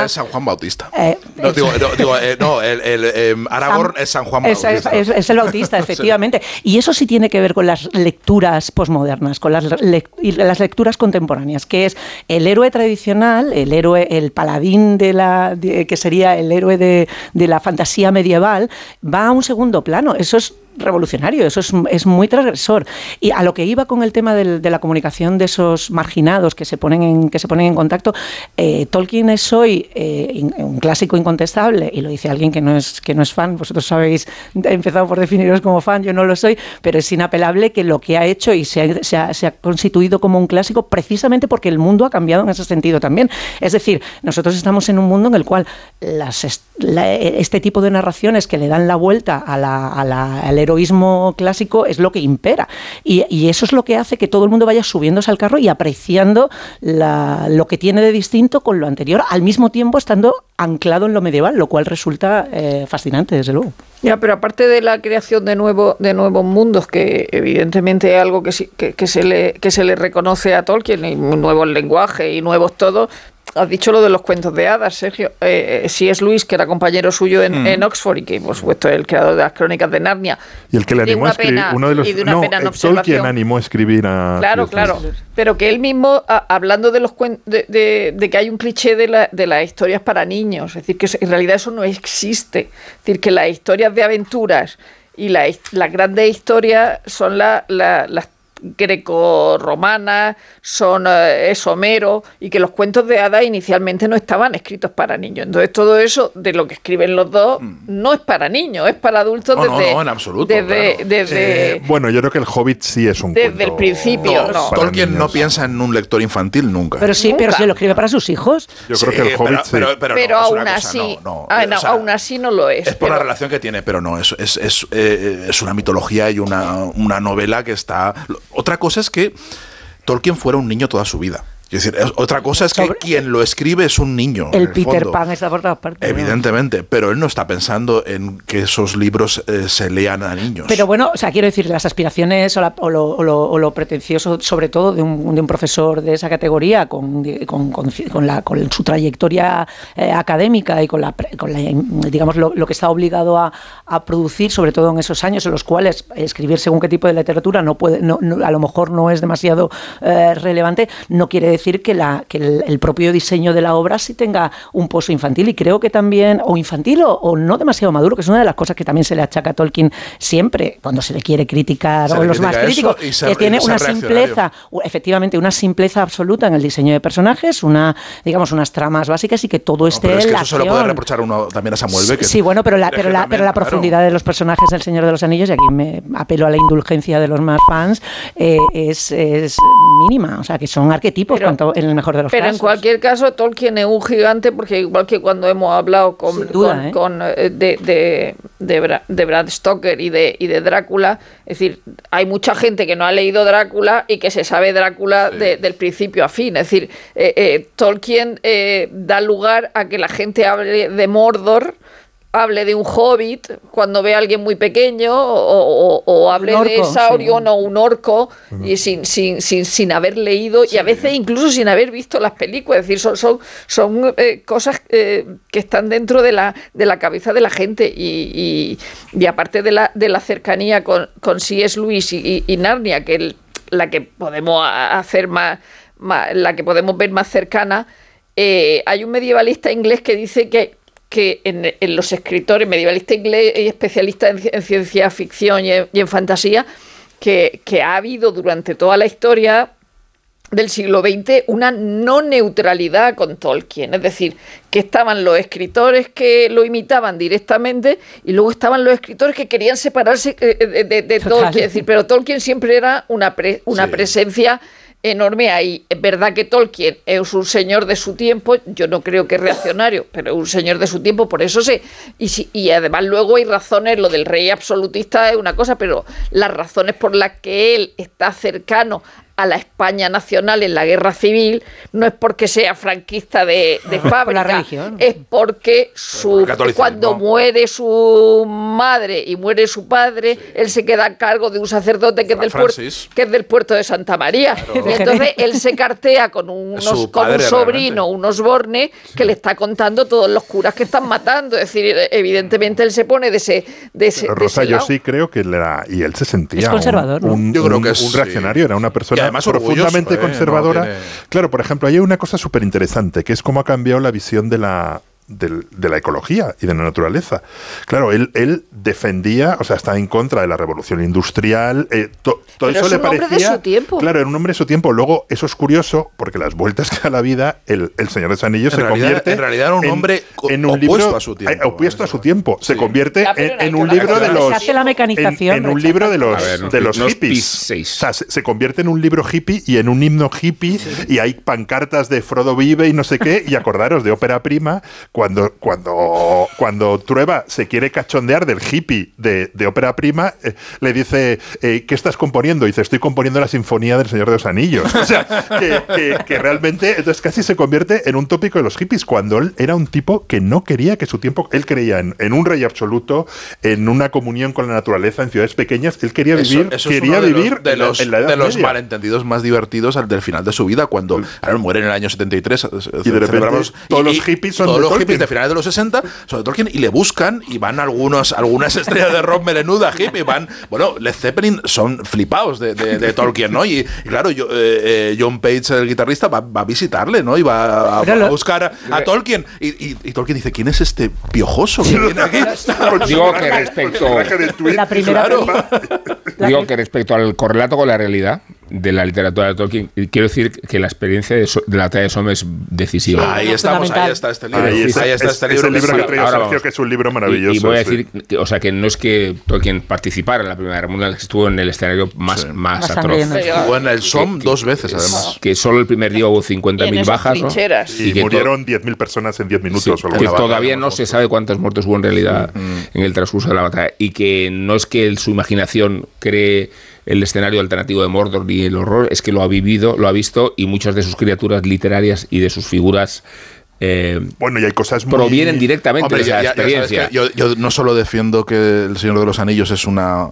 Es San Juan Bautista. Eh, no, digo, no, digo, eh, no, el, el, Aragorn es San Juan Bautista. es- es el Bautista, efectivamente. Y eso sí tiene que ver con las lecturas posmodernas, con las, le- y las lecturas contemporáneas, que es el héroe tradicional, el héroe, el paladín de la, de- que sería el héroe de, de la fantasía medieval, va a un segundo plano. Eso es revolucionario, eso es, es muy transgresor. Y a lo que iba con el tema de la comunicación de esos marginados que se ponen en, que se ponen en contacto, eh, Tolkien es hoy eh, un clásico incontestable, y lo dice alguien que no es, que no es fan, vosotros sabéis, he empezado por definiros como fan, yo no lo soy, pero es inapelable que lo que ha hecho y se ha, constituido como un clásico precisamente porque el mundo ha cambiado en ese sentido también. Es decir, nosotros estamos en un mundo en el cual la- este tipo de narraciones que le dan la vuelta a a heroísmo clásico es lo que impera. Y, y eso es lo que hace que todo el mundo vaya subiéndose al carro y apreciando la- lo que tiene de distinto con lo anterior, al mismo tiempo estando anclado en lo medieval, lo cual resulta eh, fascinante, desde luego. Ya, pero aparte de la creación de, nuevo, de nuevos mundos, que evidentemente es algo que, que, que se le, que se le reconoce a Tolkien, y nuevos lenguajes y nuevos todo, has dicho lo de los cuentos de hadas, Sergio. Eh, eh, si es Luis, que era compañero suyo en, Mm. en Oxford y que, por supuesto, es el creador de las crónicas de Narnia. Y el que le animó a escribir, uno de los y de una no, pena en eh. Tolkien animó a escribir a Claro, claro. Pero que él mismo, a- hablando de los de, de- de que hay un cliché de, la- de las historias para niños, es decir, que en realidad eso no existe. Es decir, que las historias de aventuras y la las grandes historias son la- la- las greco-romanas, son eh, es Homero, y que los cuentos de hadas inicialmente no estaban escritos para niños. Entonces todo eso de lo que escriben los dos no es para niños, es para adultos No, no, desde, no, en absoluto, desde, claro. desde- Eh, Bueno, yo creo que el Hobbit sí es un Desde cuento el principio, no. Tolkien no piensa en un lector infantil nunca. Pero sí, pero se lo escribe para sus hijos. Yo creo que el Hobbit pero, sí. pero, pero, pero no, es una aún cosa, así, no, no, ah, no, o sea, aún así no lo es. Es por la relación que tiene, pero no, es, es, es, eh, es una mitología y una, una novela que está... Otra cosa es que Tolkien fuera un niño toda su vida. Es decir, es- otra cosa es que Sobre- quien lo escribe es un niño. El Peter fondo. Pan está por todas partes. ¿no? Evidentemente, pero él no está pensando en que esos libros eh, se lean a niños. Pero bueno, o sea, quiero decir, las aspiraciones o, la- o lo, o lo- o lo pretencioso, sobre todo de un, de un profesor de esa categoría, con, con- con- con la- con su trayectoria eh, académica y con, la, con la, digamos, lo, lo que está obligado a, a producir, sobre todo en esos años en los cuales escribir según qué tipo de literatura no puede, no- no- a lo mejor no es demasiado eh, relevante, no quiere decir que, la, que el, el propio diseño de la obra sí tenga un pozo infantil y creo que también, o infantil o, o no demasiado maduro, que es una de las cosas que también se le achaca a Tolkien siempre cuando se le quiere criticar, Se o los más críticos, que tiene una simpleza, efectivamente, una simpleza absoluta en el diseño de personajes, una, digamos, unas tramas básicas y que todo esté Pero es en que la eso se lo puede acción. reprochar uno también a Samuel Beckett. Sí, bueno, pero la, pero la, pero la claro. profundidad de los personajes del Señor de los Anillos, y aquí me apelo a la indulgencia de los más fans, eh, es, es mínima. O sea, que son arquetipos Pero- cuanto, en el mejor de los Pero en casos. cualquier caso, Tolkien es un gigante porque igual que cuando hemos hablado con, duda, con- ¿eh? con, eh, de, de, de Bra- de Brad Stoker y de, y de Drácula, es decir, hay mucha gente que no ha leído Drácula y que se sabe Drácula de- del principio a fin. Es decir, eh, eh, Tolkien eh, da lugar a que la gente hable de Mordor hable de un hobbit cuando ve a alguien muy pequeño o, o- o hable de orco, Sauron sí. o un orco y sin, sin, sin, sin haber leído y a veces incluso sin haber visto las películas. Es decir, son, son, son eh, cosas eh, que están dentro de la, de la cabeza de la gente y, y- y aparte de la, de la cercanía con, con C.S. Lewis y, y- y Narnia, que el- la que podemos a- hacer más, más- la que podemos ver más cercana, eh, hay un medievalista inglés que dice que que en, en los escritores, medievalistas inglés y especialistas en, ci- en ciencia ficción y en, y en fantasía, que, que ha habido durante toda la historia del siglo XX una no neutralidad con Tolkien, es decir, que estaban los escritores que lo imitaban directamente y luego estaban los escritores que querían separarse eh, de, de-. Tolkien, es decir, pero Tolkien siempre era una, pre- una Sí. presencia enorme ahí. Es verdad que Tolkien es un señor de su tiempo, yo no creo que reaccionario, pero es un señor de su tiempo, por eso sé. Y, y además luego hay razones, lo del rey absolutista es una cosa, pero las razones por las que él está cercano a la España nacional en la guerra civil no es porque sea franquista de, de fábrica, la religión. es porque su, cuando muere su madre y muere su padre, él se queda a cargo de un sacerdote que es, del puerto, que es del puerto de Santa María. Y entonces él se cartea con, unos, con un sobrino, realmente. unos bornes, que le está contando todos los curas que están matando. Es decir, evidentemente él se pone de ese, de ese, Pero de Rosa, ese yo lado. sí creo que él era, y él se sentía Es conservador, un, ¿no? un- Yo creo un- que es, un sí. reaccionario, era una persona además profundamente ¿eh? conservadora. No tiene- Claro, por ejemplo, hay una cosa súper interesante, que es cómo ha cambiado la visión de la, del- de la ecología y de la naturaleza. Claro, él, él defendía, o sea, está en contra de la revolución industrial, eh, to- todo Pero eso es le un hombre de parecía... su tiempo. Claro, era un hombre de su tiempo. Luego, eso es curioso, porque las vueltas que da la vida, el, el Señor de los Anillos En se realidad- convierte... en realidad era un hombre co- en un opuesto libro, a su tiempo, eh, opuesto a eso. su tiempo. Se convierte Ya, en, un libro de los... Se hace la mecanización, En, en un rechaza libro de los, A ver, de los unos hippies. pis seis. O sea, se, se convierte en un libro hippie y en un himno hippie y hay pancartas de Frodo vive y no sé qué. Y acordaros de ópera prima cuando, cuando, cuando Trueba se quiere cachondear del hippie de, de ópera prima, eh, le dice, eh, ¿qué estás componiendo? Y dice, estoy componiendo la sinfonía del Señor de los Anillos. O sea, que, que- que realmente, entonces casi se convierte en un tópico de los hippies cuando él era un tipo que no quería que su tiempo, él creía en, en un rey absoluto, en una comunión con la naturaleza, en ciudades pequeñas, él quería vivir, eso quería de los- vivir de en la- los, en la Edad de los malentendidos más divertidos al del final de su vida, cuando claro, muere en el año 73. eh, Y de repente todos los hippies son todos los. Hippies de finales de los 60 son de Tolkien y le buscan y van algunos, algunas estrellas de rock melenuda hippie, van, bueno, Led Zeppelin son flipados de, de- de Tolkien, ¿no? Y, y claro, yo, eh, eh, John Page, el guitarrista, va, va a visitarle, ¿no? Y va a, buscar a, a Tolkien. Y, y- y Tolkien dice, ¿quién es este piojoso que viene aquí? Digo que respecto-. La primera Claro. Digo que respecto al correlato con la realidad de la literatura de Tolkien, quiero decir que la experiencia de, So- de la batalla de Somme es decisiva. Ahí estamos, fundamental. ahí está este libro. Ahí es, ahí está es- este es libro. el libro que vamos. Sergio, que es un libro maravilloso. Y, y voy a sí. decir, que, o sea, que no es que Tolkien participara en la Primera Guerra Mundial, que estuvo en el escenario más, Sí. más, Más atroz. Jugó en el SOM Que- dos veces, además. Que solo el primer día hubo Y en 50.000 esas bajas, ¿no? trincheras. Y, que murieron 10.000 personas en 10 minutos. Sí, o que todavía no se sabe cuántos muertos hubo en realidad en el transcurso de la batalla y que no es que su imaginación cree el escenario alternativo de Mordor ni el horror, es que lo ha vivido, lo ha visto y muchas de sus criaturas literarias y de sus figuras eh, Bueno, y hay cosas muy... provienen directamente Hombre, de esa ya- ya experiencia. yo, yo no solo defiendo que El Señor de los Anillos es una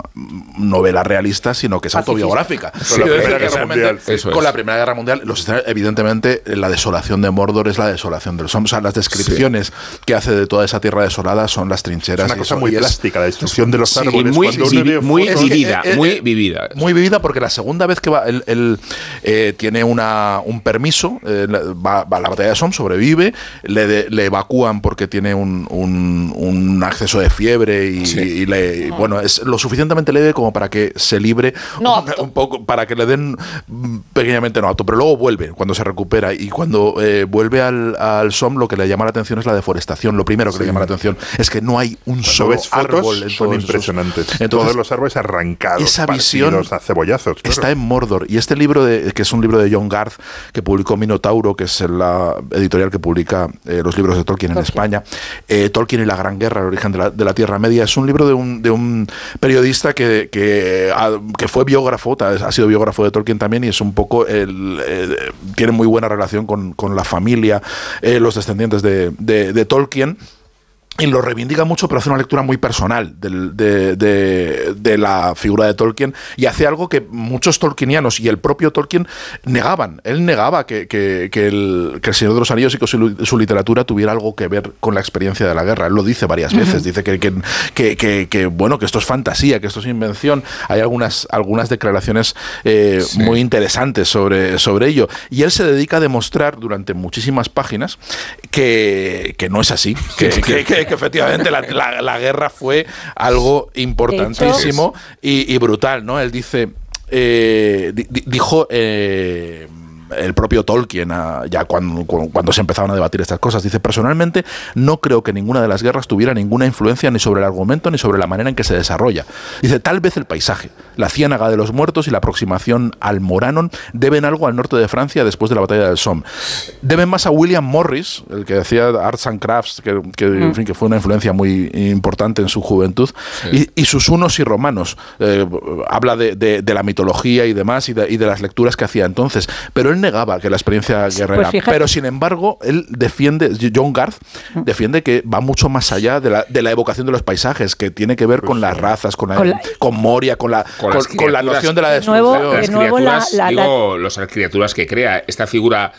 novela realista, sino que es Pacifista. autobiográfica. Con la Primera Guerra Mundial, sí. Eso es. Con la Primera Guerra Mundial, los evidentemente, la desolación de Mordor es la desolación de los hombres. O sea, las descripciones que hace de toda esa tierra desolada son las Es trincheras. una y cosa muy y es- plástica, la destrucción de los Sí, árboles. muy, cuando uno vivi- ve muy fotos- Es que, vivida, eh, eh, muy eh, vivida. Muy vivida porque la segunda vez que va, él, él, eh, tiene una, un permiso, eh, va, va a la batalla de Somme, sobrevive, le, de- le evacúan porque tiene un, un- un acceso de fiebre y, Sí. y le, bueno, es lo suficientemente leve como para que se libre No un, poco, para que le den mm, pequeñamente no apto, pero luego vuelve cuando se recupera y cuando eh, vuelve al, al Somme lo que le llama la atención es la deforestación. Lo primero que le llama la atención es que no hay un Cuando solo ves fotos, árbol en son impresionantes. Entonces, Todos los árboles arrancados, esa visión partidos a cebollazos. claro. Está en Mordor. Y este libro, de, que es un libro de John Garth, que publicó Minotauro, que es la editorial que publica eh, los libros de Tolkien en España, eh, Tolkien y la Gran Guerra, el origen de la, de la Tierra Media, es un libro de un, de un periodista que, que, que fue biógrafo, ha sido biógrafo de Tolkien también, y es un poco, el, eh, tiene muy buena relación con, con la familia, eh, los descendientes de, de- de Tolkien. Y lo reivindica mucho, pero hace una lectura muy personal del- de, de- de la figura de Tolkien y hace algo que muchos tolkienianos y el propio Tolkien negaban. Él negaba que, que- que el, que el Señor de los Anillos y que su, su literatura tuviera algo que ver con la experiencia de la guerra. Él lo dice varias veces. Dice que, que- que- que- que, bueno, que esto es fantasía, que esto es invención. Hay algunas, algunas declaraciones eh, muy interesantes sobre, sobre ello. Y él se dedica a demostrar durante muchísimas páginas que, que no es así, que, que- efectivamente la, la- la guerra fue algo importantísimo y, y brutal, ¿no? Él dice, eh, di- di- dijo... eh, el propio Tolkien, ah, ya cuando, cu- cuando se empezaban a debatir estas cosas, dice, personalmente no creo que ninguna de las guerras tuviera ninguna influencia ni sobre el argumento ni sobre la manera en que se desarrolla. Dice, tal vez el paisaje, la ciénaga de los muertos y la aproximación al Moranon deben algo al norte de Francia después de la batalla del Somme. Deben más a William Morris, el que decía Arts and Crafts, que, que, en fin, que fue una influencia muy importante en su juventud, y, y sus unos y romanos. Eh, habla de, de- de la mitología y demás y de, y de las lecturas que hacía entonces. Pero él negaba que la experiencia guerrera. fíjate- pero sin embargo, él defiende, John Garth defiende que va mucho más allá de la, de la evocación de los paisajes, que tiene que ver con las razas, con, la- Con la- con Moria, con la, Con con, las con la criaturas. noción de la De nuevo, destrucción. las de nuevo la- criaturas, la- la- digo, los- las criaturas que crea, esta figura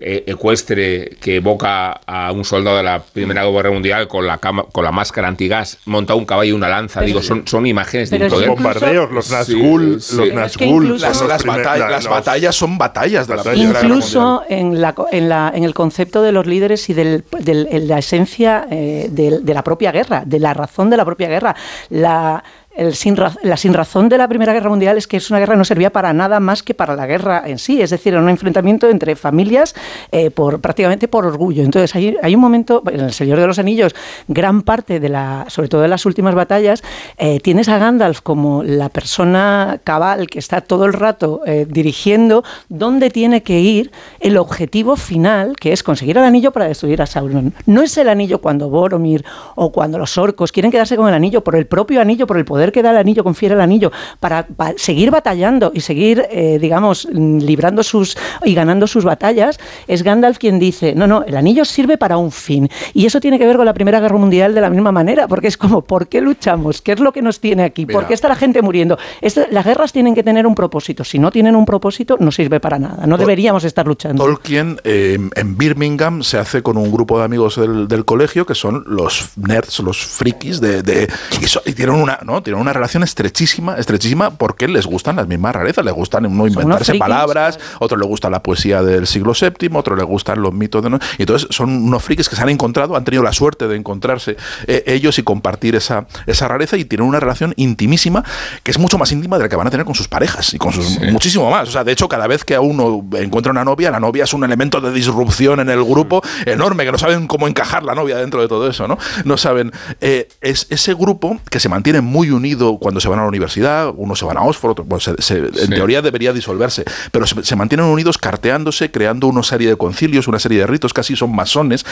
ecuestre que evoca a un soldado de la Primera Guerra Mundial con la cama- con la máscara antigas, monta un caballo y una lanza, digo, son, son imágenes de un poder. Los bombardeos, los Nazgûl, sí. los Pero es que Nazgûl. Las, las primer- batall- la- las los- batallas son batallas de la. Primera Guerra Incluso en, la, co- en, la, en el concepto de los líderes y del, del- en la esencia eh, del- de, la propia guerra, de la razón de la propia guerra. La, el sin la sin razón de la Primera Guerra Mundial es que es una guerra que no servía para nada más que para la guerra en sí, es decir, era un enfrentamiento entre familias eh, por prácticamente por orgullo. Entonces hay, hay un momento, en El Señor de los Anillos, gran parte de la, sobre todo de las últimas batallas, eh, tienes a Gandalf como la persona cabal que está todo el rato eh, dirigiendo dónde tiene que ir el objetivo final, que es conseguir el anillo para destruir a Sauron. No es el anillo cuando Boromir o cuando los orcos quieren quedarse con el anillo por el propio anillo, por el poder que da el anillo, confiere el anillo, para, pa- seguir batallando y seguir, eh, digamos, librando sus y ganando sus batallas, es Gandalf quien dice, no, no, el anillo sirve para un fin. Y eso tiene que ver con la Primera Guerra Mundial de la misma manera, porque es como, ¿por qué luchamos? ¿Qué es lo que nos tiene aquí? ¿Por Mira. qué está la gente muriendo? Las guerras tienen que tener un propósito. Si no tienen un propósito, no sirve para nada. No deberíamos estar luchando. Tolkien eh, en Birmingham se hace con un grupo de amigos del, del colegio que son los nerds, los frikis de, de- y, so- y tienen una no tienen una relación estrechísima, estrechísima porque les gustan las mismas rarezas, les gustan no unos inventarse frikis, palabras, otros les gusta la poesía del siglo VII, otros les gustan los mitos de no- y entonces son unos frikis que se han encontrado, han tenido la suerte de encontrarse eh, ellos y compartir esa esa rareza y tienen una relación intimísima que es mucho más íntima de la que van a tener con sus parejas y con sus muchísimo más. O sea, de hecho, cada vez que a uno encuentra una novia, la novia es un elemento de disrupción en el grupo enorme, que no saben cómo encajar la novia dentro de todo eso, ¿no? No saben. eh, es ese grupo que se mantiene muy unido unido cuando se van a la universidad, unos se van a Oxford, otros- bueno, se- se- en teoría debería disolverse, pero se, se mantienen unidos carteándose, creando una serie de concilios, una serie de ritos, casi son masones,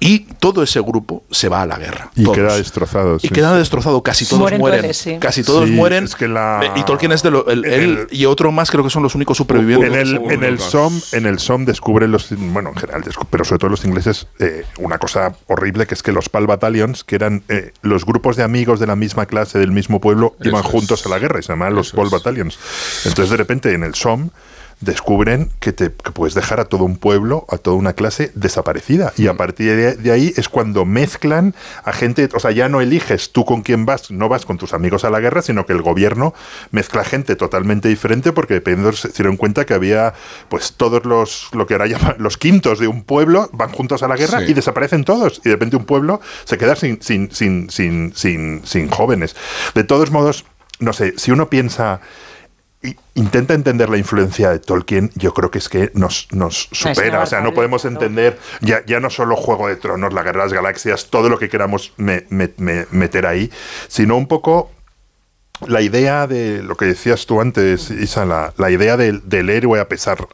y todo ese grupo se va a la guerra. Y todos. queda destrozado. Y sí. queda destrozado, casi todos Mueren mueren. dueles, sí. Casi todos Sí, mueren. es que la- Eh, Y Tolkien es de lo- el- él el- y otro más creo que son los únicos supervivientes. En el, en el. SOM, en el SOM descubren los, bueno, en general, pero sobre todo los ingleses, eh, una cosa horrible que es que los Pal Battalions, que eran eh, los grupos de amigos de la misma clase, del mismo pueblo, iban Eso es. juntos a la guerra y se llamaban los Eso es. Battalions. Entonces, de repente, en el SOM descubren que, te, que puedes dejar a todo un pueblo, a toda una clase desaparecida. Y a partir de, de ahí es cuando mezclan a gente, o sea, ya no eliges tú con quién vas, no vas con tus amigos a la guerra, sino que el gobierno mezcla gente totalmente diferente porque dependiendo se dieron cuenta que había pues todos los, lo que ahora llaman los quintos de un pueblo van juntos a la guerra Sí. y desaparecen todos. Y de repente un pueblo se queda sin, sin, sin, sin, sin, sin jóvenes. De todos modos, no sé, si uno piensa intenta entender la influencia de Tolkien, yo creo que es que nos, nos supera. O sea, no podemos entender ya, ya no solo Juego de Tronos, la Guerra de las Galaxias, todo lo que queramos me- me- me- meter ahí, sino un poco la idea de lo que decías tú antes, Isa, la, la idea del, del héroe a pesar,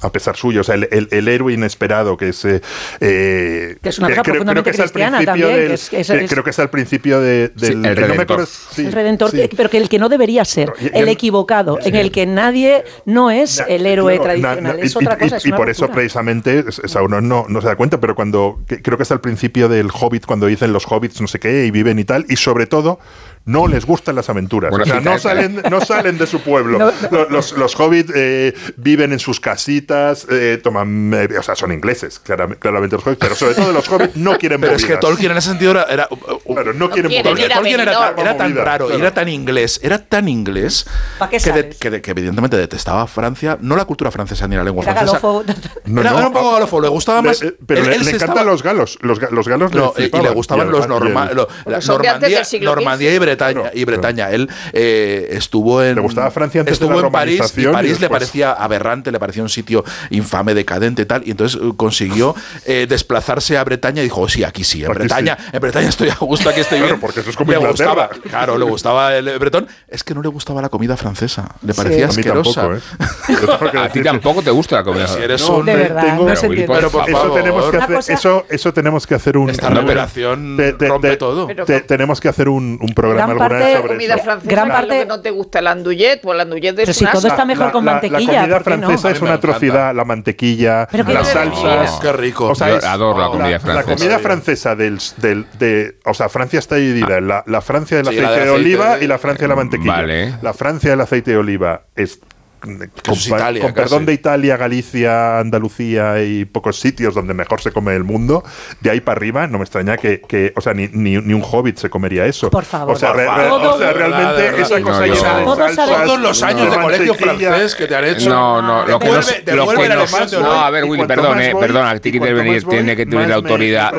a, pesar suyo, o sea, el, el- el héroe inesperado, que es... eh, eh, Que es una cosa profundamente es al cristiana principio también, del- que es- que es- que es- creo que es al principio de, del... Sí, el no me Redentor. acuerdo- sí, el redentor, sí. que- pero que el que no debería ser, Y- y- el equivocado, en el que nadie no es Na- el héroe tradicional, na- es y- otra y- cosa. Y, es una por eso precisamente uno no, no se da cuenta, pero cuando que- creo que es al principio del Hobbit, cuando dicen los hobbits no sé qué y viven y tal, y sobre todo no les gustan las aventuras. Buena o sea, no salen, no salen de su pueblo. No, Lo- Los, los hobbits eh, viven en sus casitas, eh, toman, eh, o sea, son ingleses, claramente, claramente los hobbits, pero sobre todo los hobbits no quieren Pero es que. Tolkien en ese sentido era. era- uh, Claro, no quieren quieren a Tolkien era tan, era tan Movida, raro y claro. era tan inglés, era tan inglés ¿Pa' qué que, de- que de- que evidentemente detestaba Francia, no la cultura francesa ni la lengua Era francesa. galófobo. No, era, no, era un poco galófobo, le gustaba Le- más. eh, pero él- le, él le se encantan estaba- los galos. Los, los galos No, le y- le gustaban Y los norma- Normandía, y. Bretaña. Claro, y Bretaña. Él eh, estuvo en. Le gustaba Francia antes de estuvo la en París y romanización y París le parecía aberrante, le parecía un sitio infame, decadente y tal. Y entonces eh, consiguió eh, desplazarse a Bretaña y dijo: "Oh, Sí, aquí sí, en Aquí Bretaña, sí. en Bretaña estoy a gusto, aquí estoy Claro, bien. porque eso es como le Inglaterra. gustaba, claro, le gustaba el bretón. Es que no le gustaba la comida francesa. Le parecía A mí asquerosa. tampoco, ¿eh? A ti decir que- tampoco te gusta la comida. Si eres No. De verdad, tengo- no se Willy, entiende. Pero por eso tenemos que hacer cosa- eso eso tenemos que hacer un Esta de- de- rompe de- todo. Tenemos que hacer un, un programa Gran parte- sobre comida eso. francesa, Gran lo parte- que no te gusta el andouillet, pues el andouillet es Pero si todo está mejor con la, mantequilla, La comida ¿por qué no? francesa A es una atrocidad, la mantequilla, las salsas. Qué rico. O sea, Yo es- adoro la comida la, francesa. comida francesa del, del de, o sea, Francia está dividida en la, la Francia del Sí, aceite la de de, oliva de- y la Francia de la mantequilla. Vale. La Francia del aceite de oliva es con, es pa- Italia, con perdón de Italia, Galicia, Andalucía y pocos sitios donde mejor se come el mundo, de ahí para arriba no me extraña que, que o sea, ni, ni, ni un hobbit se comería eso. Por favor. O sea, re- re- o realmente verdad. esa cosa yo- llena de Todos salsas, saben- Todos los años de colegio francés que te han hecho. No, no, lo que no, Devuelve- lo devuelve que no, a ver, Willy, perdón, eh, voy- perdón, aquí y tiene que tiene tener la autoridad.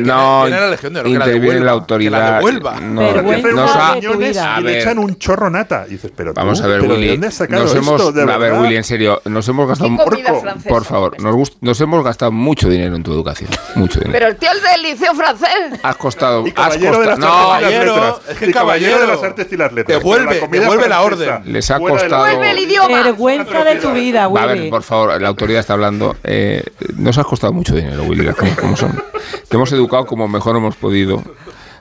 No, interviene la autoridad. que la devuelva. No, nos ha- y le echan un chorro nata. Dices, pero Vamos a ver, ¿pero ¿de Willy. dónde has sacado Nos esto? Hemos, ¿De a ver? Willy, en serio, nos hemos gastado. ¿Qué comida por, francesa por favor, nos, gust- nos hemos gastado mucho dinero en tu educación. Mucho dinero. Pero el tío el del liceo francés. has costado. Y has caballero de las costado- artes y las caballero, letras. es que Y caballero caballero. de las artes y las letras. Devuelve, Pero la orden. Les ha costado- Vuelve el idioma. Vergüenza de tu vida, Va, a Willy. ver, por favor, la autoridad está hablando. Eh, nos has costado mucho dinero, Willy, las cosas como son. Te hemos educado como mejor hemos podido.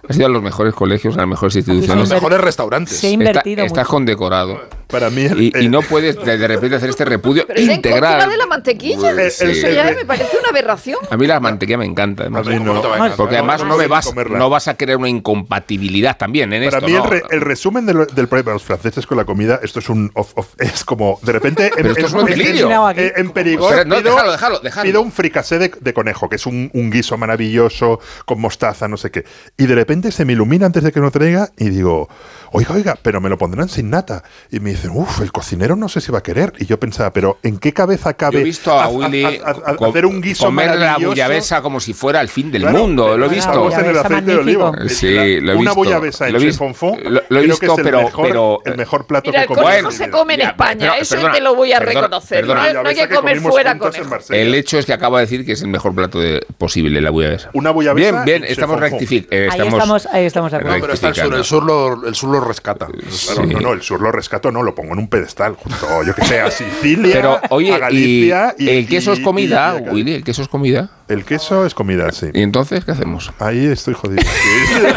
Has ido a los mejores colegios, a las mejores Son los instituciones. mejores restaurantes. Sí. Está- invertido estás condecorado. Para mí, el, Y, no puedes de, de repente hacer este repudio Pero en integral. de la mantequilla. Pues, Eso sí. ya me parece una aberración. A mí la mantequilla me encanta, además. No. Porque además no, me vas, comerla. no vas a crear una incompatibilidad también en Para esto. mí ¿no? el, re- el resumen de lo- del problema de los franceses con la comida, esto es un off- off- es como de repente Pero esto es un delirio. en, en- en Perigord Pero no, pido, déjalo, déjalo, déjalo. pido un fricasé de, de conejo, que es un, un guiso maravilloso con mostaza, no sé qué. Y de repente se me ilumina antes de que lo traiga y digo, oiga, oiga, pero me lo pondrán sin nata. Y me dicen, uff, el cocinero no sé si va a querer. Y yo pensaba, pero ¿en qué cabeza cabe Yo he visto a Willy haz- haz- com- hacer un guiso comer la bullabesa como si fuera el fin del Claro, mundo. Lo he visto. En el aceite de oliva. Sí, lo he Una visto. bullabesa en Lo he visto. Lo- lo he creo visto, que es el pero- mejor, pero- el mejor plato Mira, que conejo Bueno, se come en ya, España, pero- eso perdona, te lo voy a perdona, reconocer. perdona. no, no hay que comer comimos fuera. Marsella. El hecho es que acabo de decir que es el mejor plato de- posible, la bullabesa. Una bullabesa Bien, bien, estamos rectificando. Ahí estamos, ahí estamos de No, acuerdo. pero está el sur, el sur lo, lo rescata. Claro, no, no, el sur lo rescato, no, lo pongo en un pedestal, junto, yo que sé, a Sicilia, Pero, oye, a Galicia y, el queso es comida, y. Willy, el queso es comida. El queso es comida, sí. ¿Y entonces qué hacemos? Ahí estoy jodido.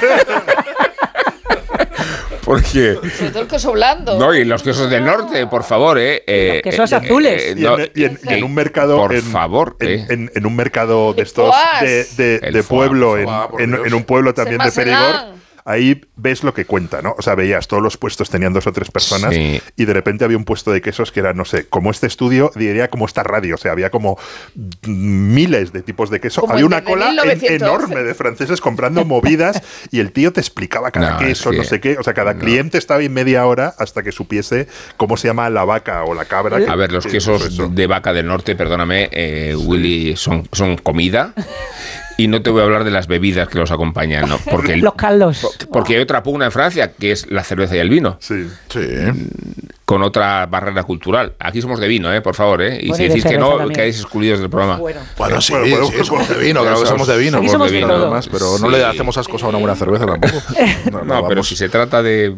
Porque Sobre todo el queso blando. no, y los quesos del norte, por favor, eh. eh, quesos eh, azules. eh, Y no, en, y en- y en eh, un mercado. Por en, favor, en, eh. en- en un mercado de estos. De, de- pueblo, en, foie, en- un pueblo también de Perigor. Ahí ves lo que cuenta, ¿no? O sea, veías todos los puestos tenían dos o tres personas Sí. y de repente había un puesto de quesos que era, no sé, como este estudio, diría como esta radio. O sea, había como miles de tipos de queso. Como había una cola en- 1911. enorme de franceses comprando movidas y el tío te explicaba cada No, queso, es no sé qué. O sea, cada cliente estaba ahí media hora hasta que supiese cómo se llama la vaca o la cabra. que- A ver, los que- quesos eso. de vaca del norte, perdóname, eh, Willy, son, son comida. Y no te voy a hablar de las bebidas que los acompañan, ¿no? Porque, el- Los caldos. porque hay otra pugna en Francia, que es la cerveza y el vino, Sí. Sí. con otra barrera cultural. Aquí somos de vino, ¿eh? Por favor, ¿eh? Y Bueno, si y decís que no, también. quedáis excluidos del programa. Bueno. Bueno, sí, Bueno, sí, somos de vino, claro que somos de vino. Aquí somos de vino, además, pero no le hacemos ascos a una buena cerveza tampoco. No, No, pero si se trata de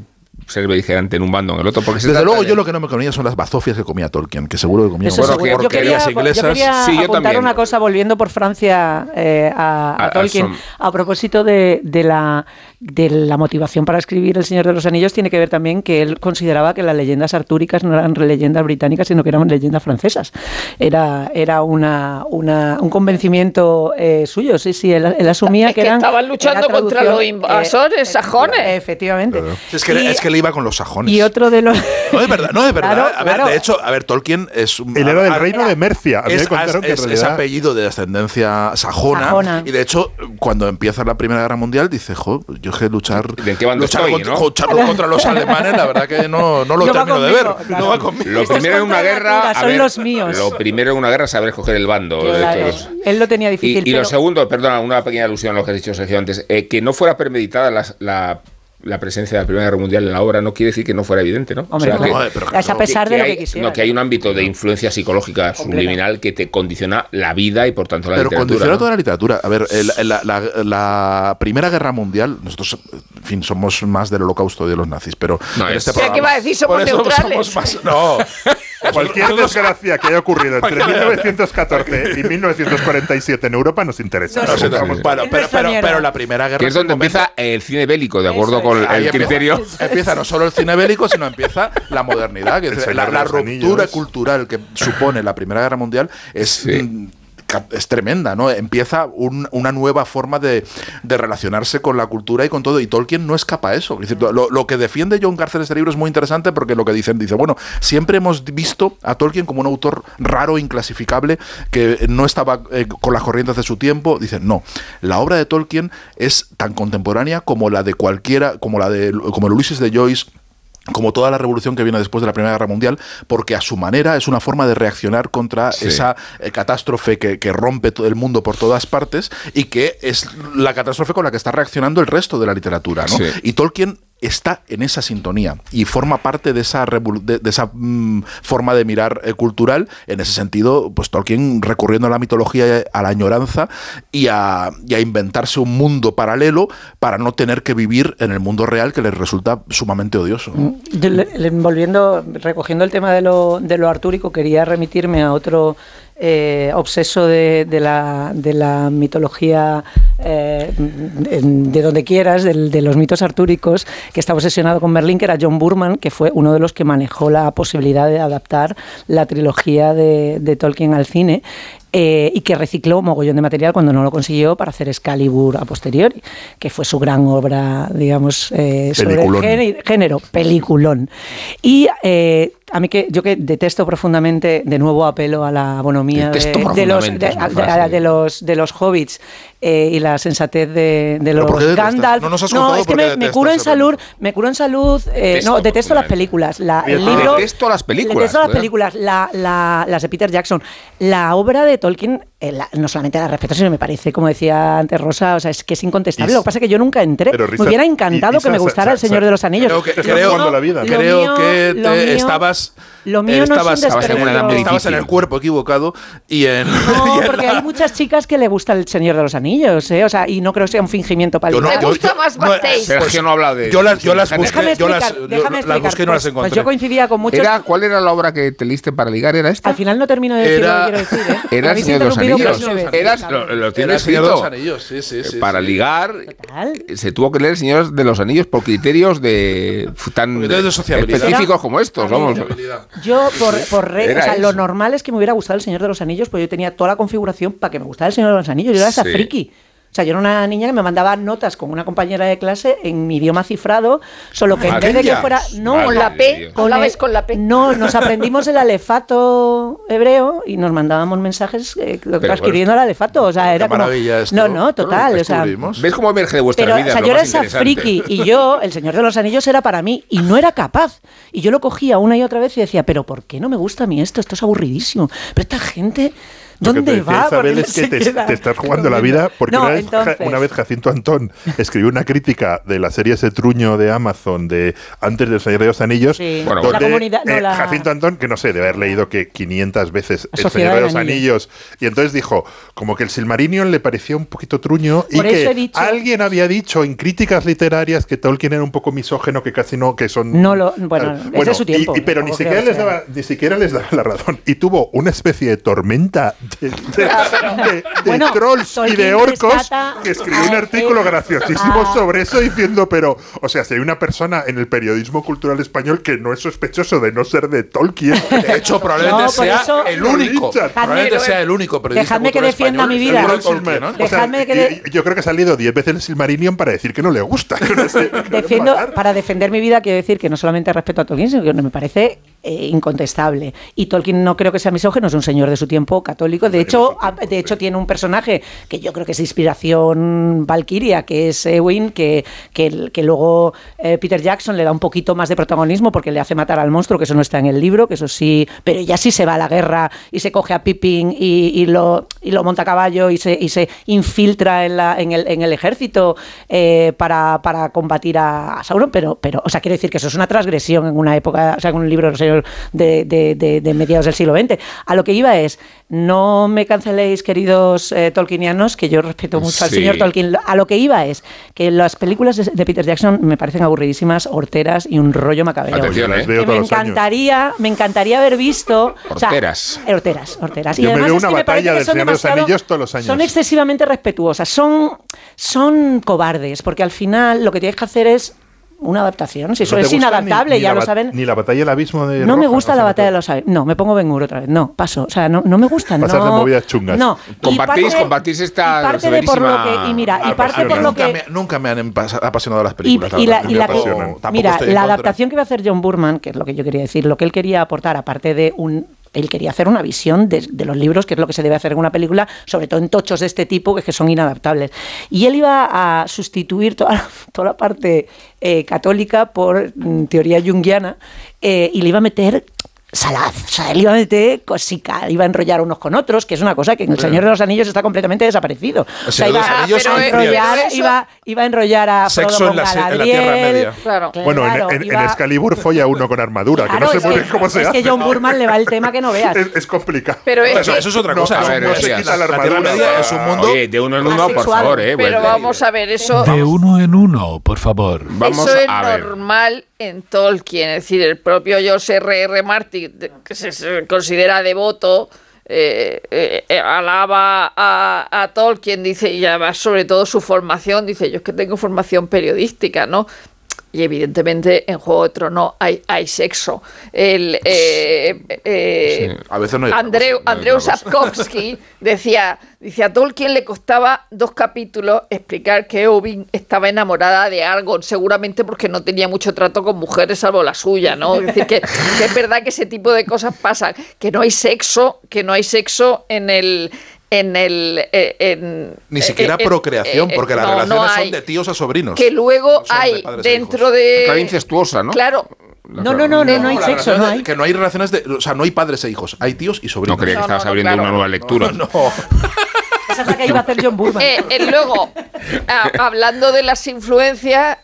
ser beligerante en un bando o en el otro, porque se Desde luego, de- yo lo que no me comía son las bazofias que comía Tolkien, que seguro que comía Eso Bueno, seguro. que yo quería, porquerías yo inglesas. quería Sí, yo apuntar también. una cosa volviendo por Francia eh, a, a A- a Tolkien Som- a propósito de, de la, de la motivación para escribir El Señor de los Anillos tiene que ver también que él consideraba que las leyendas artúricas no eran leyendas británicas sino que eran leyendas francesas era era una, una- un convencimiento eh, suyo sí sí él, él asumía Es que, que eran estaban luchando era contra los invasores sajones. efectivamente Es que, Y- es que le iba con los sajones. y otro de los No, es verdad, no, es verdad. Claro, a ver, claro. de hecho, a ver, Tolkien es un. Él era del reino de Mercia. A mí es, me contaron es- que es- apellido de ascendencia sajona, Sajona. Y de hecho, cuando empieza la Primera Guerra Mundial, dice: Jo, yo es que luchar, ¿De qué bando luchar, estoy, contra, no? luchar contra los alemanes, la verdad que no, no lo No termino de ver. conmigo, claro. No va conmigo. Lo primero en una guerra. natura, son ver, los míos. Lo primero en una guerra es saber escoger el bando. de Claro, todos. él lo tenía difícil Y, y lo pero- segundo, perdona, una pequeña alusión a lo que has dicho Sergio antes, eh, que no fuera premeditada la, la presencia de la Primera Guerra Mundial en la obra no quiere decir que no fuera evidente, ¿no? Hombre, O sea, claro. que- pero a pesar de lo hay, que quisiera no, que hay un ámbito de influencia psicológica subliminal que te condiciona la vida y por tanto la Pero literatura. condiciona ¿no? toda la literatura. A ver, el- la, la- la Primera Guerra Mundial, nosotros, en fin, somos más del holocausto de los nazis, pero No, en es- este ¿qué va a decir? Somos neutrales. somos más- no. Cualquier desgracia que haya ocurrido entre 1914 y 1947 en Europa nos interesa. No bueno, pero, pero, pero la Primera Guerra Que es donde empieza el cine bélico, de acuerdo con el criterio. Empieza, empieza no solo el cine bélico, sino empieza la modernidad. que es la, la ruptura Anillos. cultural que supone la Primera Guerra Mundial es. Sí. Es tremenda, ¿no? Empieza un- una nueva forma de, relacionarse con la cultura y con todo. Y Tolkien no escapa a eso. Lo, que defiende John Carter en este libro es muy interesante porque lo que dicen, dice, bueno, siempre hemos visto a Tolkien como un autor raro, inclasificable, que no estaba eh, con las corrientes de su tiempo. Dicen, no, la obra de Tolkien es tan contemporánea como la de cualquiera, como la de como el Ulises de Joyce como toda la revolución que viene después de la Primera Guerra Mundial, porque a su manera es una forma de reaccionar contra Sí. esa eh, catástrofe que, que rompe todo el mundo por todas partes y que es la catástrofe con la que está reaccionando el resto de la literatura. ¿no? Sí. Y Tolkien está en esa sintonía y forma parte de esa, de, esa mm, forma de mirar eh, cultural. En ese sentido, pues Tolkien recurriendo a la mitología, a la añoranza y a, inventarse un mundo paralelo para no tener que vivir en el mundo real que les resulta sumamente odioso. le- Volviendo, recogiendo el tema de lo, de lo artúrico, quería remitirme a otro eh, obseso de, de la, de la mitología eh, de donde quieras, de los mitos artúricos, que está obsesionado con Merlín, que era John Burman, que fue uno de los que manejó la posibilidad de adaptar la trilogía de, Tolkien al cine. eh, y que recicló mogollón de material cuando no lo consiguió para hacer Excalibur a posteriori, que fue su gran obra, digamos, eh, sobre el género género, peliculón. Y eh, a mí que yo que detesto profundamente, de nuevo apelo a la bonomía de, de los, de, una de- los de los hobbits eh, y la sensatez de, de los. Gandalf. No nos has contado es que me, me curo en salud, me curo en salud. eh, Detesto no, detesto las películas. La, el libro, detesto las películas, Detesto las películas. La, la- las de Peter Jackson. La obra de Tolkien, eh, no solamente la respeto, sino me parece, como decía antes Rosa, o sea, es que es incontestable. Y- Lo que pasa es que yo nunca entré. Pero, me hubiera y- encantado y que me gustara El Señor de los Anillos. Creo que, creo, la vida. que mío- estabas. lo mío no es un estabas, en una estabas en el cuerpo equivocado y en. No, y en porque la- hay muchas chicas que le gusta el Señor de los Anillos, ¿eh? O sea, y no creo que sea un fingimiento para Yo no- Me yo- gusta yo- más no. Sergio no ha hablado de. Yo las, yo las busqué, Déjame yo las, explicar, déjame las busqué y no las Pues- encontré. Pues yo coincidía con muchos. Era, ¿Cuál era la obra que te liste para ligar? ¿Era esta? Al final no termino de decir Era- lo que quiero decir, ¿eh? Era el Señor de los Anillos. por nueve veces. Era, lo, lo Era tiene el Señor de los. Anillos, sí, sí, sí. para ligar Total. se tuvo que leer el Señor de los Anillos por criterios de tan específicos como estos, vamos. Yo, por, por re- Era o sea, lo normal es que me hubiera gustado El Señor de los Anillos, pues yo tenía toda la configuración para que me gustara El Señor de los Anillos. Yo era esa Sí. friki. O sea, yo era una niña que me mandaba notas con una compañera de clase en mi idioma cifrado, solo que en vez de que fuera. No, Madre Con la P, hablabais el- con la P. No, nos aprendimos el alefato hebreo y nos mandábamos mensajes eh, transcribiendo el alefato. O sea, era como. esto. No, no, total. O sea. ¿Ves cómo emerge de vuestra pero, vida? o sea, lo yo era esa friki y yo, El Señor de los Anillos era para mí y no era capaz. Y yo lo cogía una y otra vez y decía, pero ¿por qué no me gusta a mí esto? Esto es aburridísimo. Pero esta gente, Lo que ¿dónde te decía va? ¿Por Isabel es que te, estás jugando la vida porque No, una, vez, entonces- Ja- una vez Jacinto Antón escribió una crítica de la serie ese truño de Amazon de antes del Señor de los Anillos Sí. Bueno, donde la comunidad, no, eh, la- Jacinto Antón que no sé debe haber leído que 500 veces La el Sociedad Señor de los Anillo. Anillos y entonces dijo como que el Silmarillion le parecía un poquito truño y Por eso he que dicho- alguien había dicho en críticas literarias que Tolkien era un poco misógeno que casi no que son No lo- bueno, tal. ese es su y- tiempo, y- pero ni siquiera les daba ni siquiera les daba la razón y tuvo una especie de tormenta de, de- de- de Bueno, trolls y de orcos rescata que escribió un artículo graciosísimo a- sobre eso diciendo, pero, o sea, si hay una persona en el periodismo cultural español que no es sospechoso de no ser de Tolkien, De hecho, probablemente No, sea eso- el único. Richard. Probablemente Dejadme- sea el único periodista dejadme que defienda español, mi vida. yo creo que ha salido 10 veces el Silmarillion para decir que no le gusta. que no sé, que Defiendo, para defender mi vida quiero decir que no solamente respeto a Tolkien, sino que me parece eh, incontestable. Y Tolkien no creo que sea misógeno, es un señor de su tiempo católico. De hecho, ha- de hecho tiene un personaje que yo creo que es inspiración Valkyria, que es Ewin, que, que, que luego eh, Peter Jackson le da un poquito más de protagonismo porque le hace matar al monstruo, que eso no está en el libro, que eso sí, pero ya sí se va a la guerra y se coge a Pippin y, y lo, y lo monta a caballo y se, y se infiltra en, la, en, el, en el ejército eh, para, para combatir a, a Sauron, pero, pero, o sea, quiero decir que eso es una transgresión en una época, o sea, en un libro de, de, de, de- de mediados del siglo XX. A lo que iba es, no me canceléis, queridos eh, tolkienianos, que yo respeto mucho al señor Tolkien. A lo que iba es que las películas de, de Peter Jackson me parecen aburridísimas, horteras y un rollo macabeo. Atención, Las ¿eh? veo Que me años. encantaría, me encantaría haber visto. o sea, Horteras. horteras, horteras. Y Yo me además veo es una que me parece batalla que del son Señor de los Anillos todos los años. Son excesivamente respetuosas, son, son cobardes, porque al final lo que tienes que hacer es una adaptación. Si eso ¿No te es inadaptable, ni- ni ya lo saben. Ni la batalla del abismo de No me gusta la batalla de los aves. No, me pongo Ben Hur otra vez. No, paso. O sea, no, no me gusta. Pasas no, de movidas chungas. No. Compartís esta y parte de por lo que y mira y parte por lo nunca, que me, nunca me han apasionado las películas. y la, y la- mira, la contra. adaptación que va a hacer John Burman, que es lo que yo quería decir, lo que él quería aportar, aparte de un él quería hacer una visión de, los libros, que es lo que se debe hacer en una película, sobre todo en tochos de este tipo, que son inadaptables. Y él iba a sustituir toda, toda la parte eh, católica por mm, teoría junguiana eh, y le iba a meter salaz, o sea, él iba a meter cosica, iba a enrollar unos con otros, que es una cosa que en El Señor de los Anillos está completamente desaparecido. O sea, Señor de iba, los Anillos a enrollar, iba, iba a enrollar a Frodo Sexo en con la en la. Tierra Media. Claro. Bueno, en- Claro, en, en iba- Excalibur folla uno con armadura, Claro, que no sé es muy que- bien cómo se es hace. que John Burman le va el tema que no veas. Es, es complicado. Pero es Eso, que- eso es otra No, cosa. a es ver, ver, se quita la La Tierra Tierra Media es un mundo. Oye, de uno en uno, por favor, ¿eh? Pero vamos a ver, eso, De uno en uno, por favor. Vamos eso es a ver. normal en Tolkien. Es decir, el propio George R. R. Martin, que se, se considera devoto, eh, eh, eh, alaba a, a Tolkien, dice, y además sobre todo su formación, dice, yo es que tengo formación periodística, ¿no? Y evidentemente en Juego de Tronos hay, hay sexo. El, eh, eh, A veces no hay Andreu, no Andreu. Sapkowski decía, dice, a Tolkien le costaba dos capítulos explicar que Eowyn estaba enamorada de Argon, seguramente porque no tenía mucho trato con mujeres salvo la suya, ¿no? Es decir, que, que es verdad que ese tipo de cosas pasan, que no hay sexo, que no hay sexo en el... En el, eh, en- Ni siquiera eh, eh, procreación, eh, porque las no, no relaciones hay. son de tíos a sobrinos. Que luego hay dentro de... Claro, incestuosa, ¿no? Claro, No, no, no, no, no hay sexo, no hay. Que no hay relaciones de. O sea, no hay padres e hijos, hay tíos y sobrinos. No creía que No, estabas abriendo claro. una nueva lectura. No, Esa es la que iba a hacer John Burman. Eh, eh, luego, a- hablando de las influencias,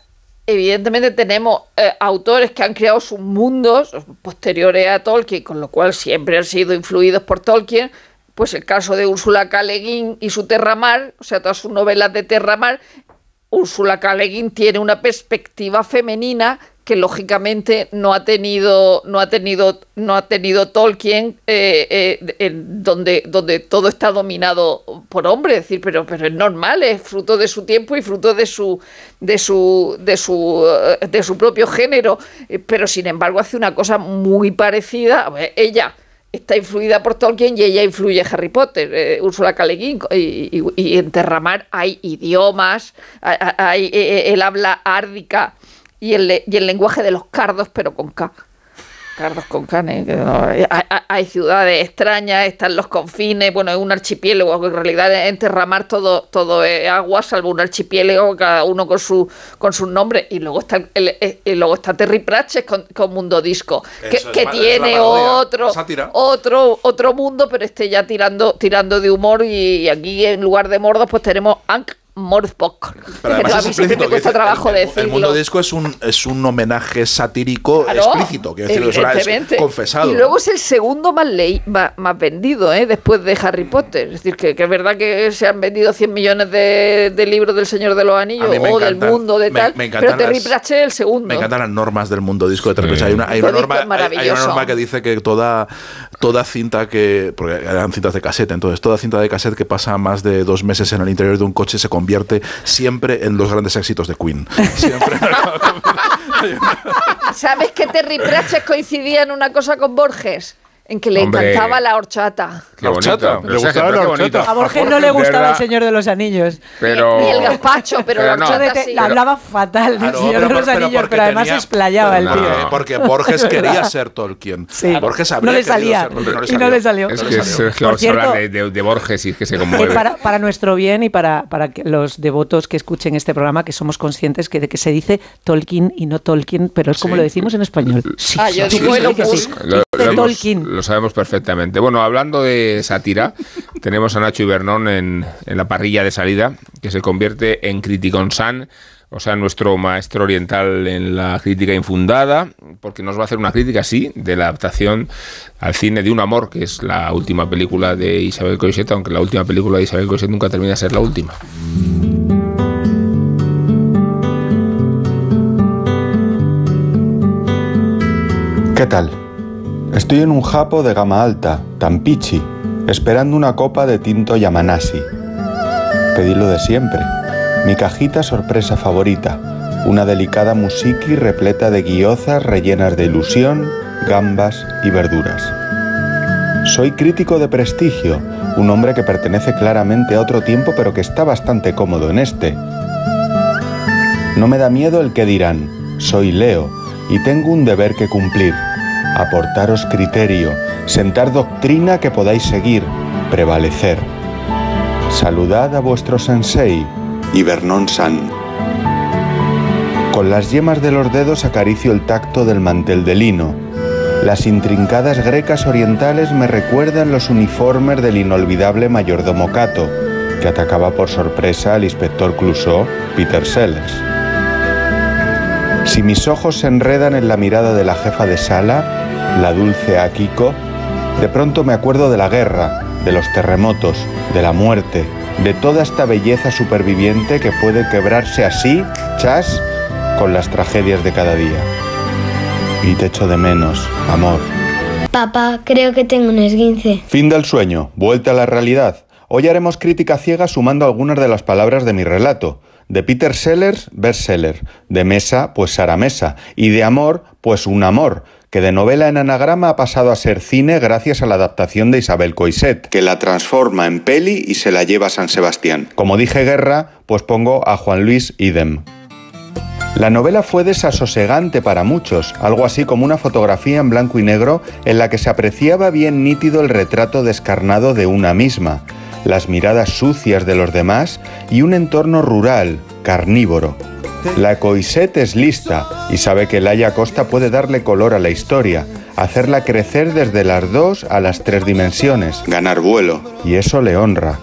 evidentemente tenemos eh, autores que han creado sus mundos posteriores a Tolkien, con lo cual siempre han sido influidos por Tolkien. Pues el caso de Úrsula Guin y su Terramar, o sea, todas sus novelas de Terramar, Úrsula Guin tiene una perspectiva femenina que lógicamente no ha tenido no ha tenido no ha tenido Tolkien eh, eh, donde donde todo está dominado por hombres. Es decir pero pero es normal es fruto de su tiempo y fruto de su de su de su de su propio género. Eh, pero sin embargo hace una cosa muy parecida. A ella está influida por Tolkien y ella influye Harry Potter, eh, Úrsula K. Y, en Terramar hay idiomas, hay, hay, eh, eh, habla árdica y el, y el lenguaje de los cardos, pero con K. Cardos con K, ¿eh? Que no, hay, hay- hay ciudades extrañas, están los confines, bueno, es un archipiélago, en realidad en Terramar todo, todo es agua, salvo un archipiélago, cada uno con su con sus nombres, y luego está el- el- y luego está Terry Pratchett con, con Mundo Disco, que, es es tiene otro, otro, otro mundo, pero este ya tirando, tirando de humor, y, aquí en lugar de Mordos, pues tenemos Ankh Morpork. Pero además a es mí siempre explícito. me cuesta trabajo el, el- decirlo. el mundo disco es un, es un homenaje satírico Claro, explícito. Quiero decir, es, una- es evidentemente. confesado. Y luego es el segundo más, ley, más, más vendido, ¿eh? después de Harry Potter. Es decir, que, que es verdad que se han vendido 100 millones de, de libros del Señor de los Anillos o del encantan- mundo de me- tal. me pero Terry las- Pratchett es el segundo. Me encantan las normas del mundo disco de Terry Sí. Pratchett. Hay una, hay, una disco norma, hay- hay una norma que dice que toda, toda cinta que. Porque eran cintas de cassette, entonces toda cinta de cassette que pasa más de dos meses en el interior de un coche se convierte siempre en los grandes éxitos de Queen. Siempre. ¿Sabes que Terry Pratchett coincidía en una cosa con Borges? En que le Hombre. encantaba la horchata. Bonito. horchata. Pero Le gustaba pero la horchata. A Borges no le gustaba verdad, el Señor de los Anillos. Pero, Ni el gazpacho, pero, Pero la no. horchata Le sí. hablaba fatal del Claro, Señor pero de los por- pero Anillos, porque pero además tenía- explayaba el No. tío. Porque, porque Borges quería ser Tolkien. Sí. Borges No habría le querido salía. ser Tolkien, Y no le salió. Es No que le salió. Por se habla cierto, de, de- de Borges y es que se Eh, conmueve. para, para nuestro bien y para, para que los devotos que escuchen este programa, que somos conscientes que de que se dice Tolkien y no Tolkien, pero es como Sí. lo decimos en español. Sí, Ah, yo sí, digo hemos- Tolkien. Lo sabemos perfectamente. Bueno, hablando de sátira, tenemos a Nacho Ibernón en, en la parrilla de salida, que se convierte en Criticon San, o sea, nuestro maestro oriental en la crítica infundada, porque nos va a hacer una crítica, sí, de la adaptación al cine de Un Amor, que es la última película de Isabel Coixet, aunque la última película de Isabel Coixet nunca termina de ser la última. ¿Qué tal? Estoy en un japo de gama alta, Tampichi, esperando una copa de tinto Yamanasi. Pedí lo de siempre, mi cajita sorpresa favorita, una delicada musiki repleta de guiozas rellenas de ilusión, gambas y verduras. Soy crítico de prestigio, un hombre que pertenece claramente a otro tiempo pero que está bastante cómodo en este. No me da miedo el que dirán, soy Leo y tengo un deber que cumplir, aportaros criterio, sentar doctrina que podáis seguir, prevalecer. Saludad a vuestro sensei, Ibernon San. Con las yemas de los dedos acaricio el tacto del mantel de lino. Las intrincadas grecas orientales me recuerdan los uniformes del inolvidable mayordomo Cato, que atacaba por sorpresa al inspector Clouseau, Peter Sellers. Si mis ojos se enredan en la mirada de la jefa de sala, la dulce Akiko, de pronto me acuerdo de la guerra, de los terremotos, de la muerte, de toda esta belleza superviviente que puede quebrarse así, chas, con las tragedias de cada día. Y te echo de menos, amor. Papá, creo que tengo un esguince. Fin del sueño, vuelta a la realidad. Hoy haremos crítica ciega sumando algunas de las palabras de mi relato. De Peter Sellers, bestseller. De mesa, pues Sara Mesa. Y de amor, pues un amor que de novela en anagrama ha pasado a ser cine gracias a la adaptación de Isabel Coiset, que la transforma en peli y se la lleva a San Sebastián. Como dije guerra, pues pongo a Juan Luis Idem. La novela fue desasosegante para muchos, algo así como una fotografía en blanco y negro en la que se apreciaba bien nítido el retrato descarnado de una misma, las miradas sucias de los demás y un entorno rural, carnívoro. La Coiset es lista y sabe que Laia Costa puede darle color a la historia, hacerla crecer desde las dos a las tres dimensiones, ganar vuelo, y eso le honra.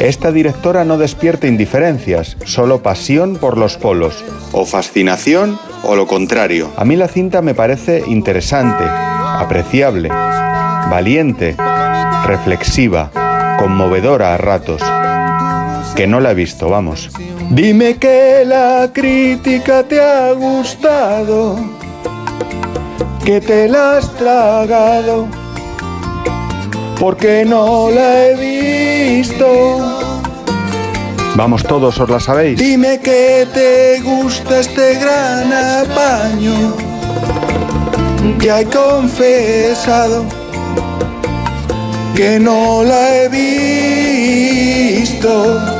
Esta directora no despierta indiferencias, solo pasión por los polos, o fascinación o lo contrario. A mí la cinta me parece interesante, apreciable, valiente, reflexiva, conmovedora a ratos. Que no la he visto, vamos. Dime que la crítica te ha gustado, que te la has tragado, porque no la he visto. Vamos todos, os la sabéis. Dime que te gusta este gran apaño que he confesado que no la he visto.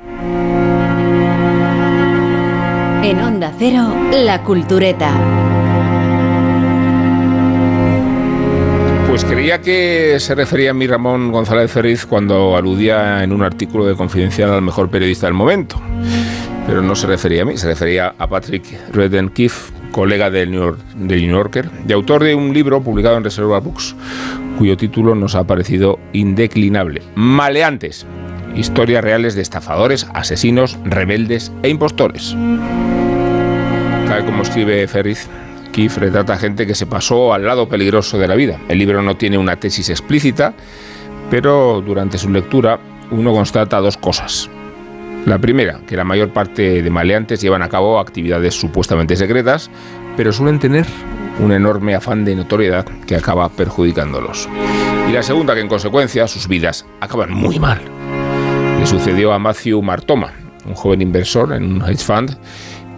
En Onda Cero, La Cultureta. Pues creía que se refería a mí Ramón González Ferriz cuando aludía en un artículo de Confidencial al mejor periodista del momento. Pero no se refería a mí, se refería a Patrick Redden Keefe, colega del New, New Yorker, y autor de un libro publicado en Reserva Books, cuyo título nos ha parecido indeclinable. Maleantes, historias reales de estafadores, asesinos, rebeldes e impostores. Tal como escribe Ferriz, Keith retrata gente que se pasó al lado peligroso de la vida. El libro no tiene una tesis explícita, pero durante su lectura uno constata dos cosas. La primera, que la mayor parte de maleantes llevan a cabo actividades supuestamente secretas, pero suelen tener un enorme afán de notoriedad que acaba perjudicándolos. Y la segunda, que en consecuencia sus vidas acaban muy mal. Le sucedió a Matthew Martoma, un joven inversor en un hedge fund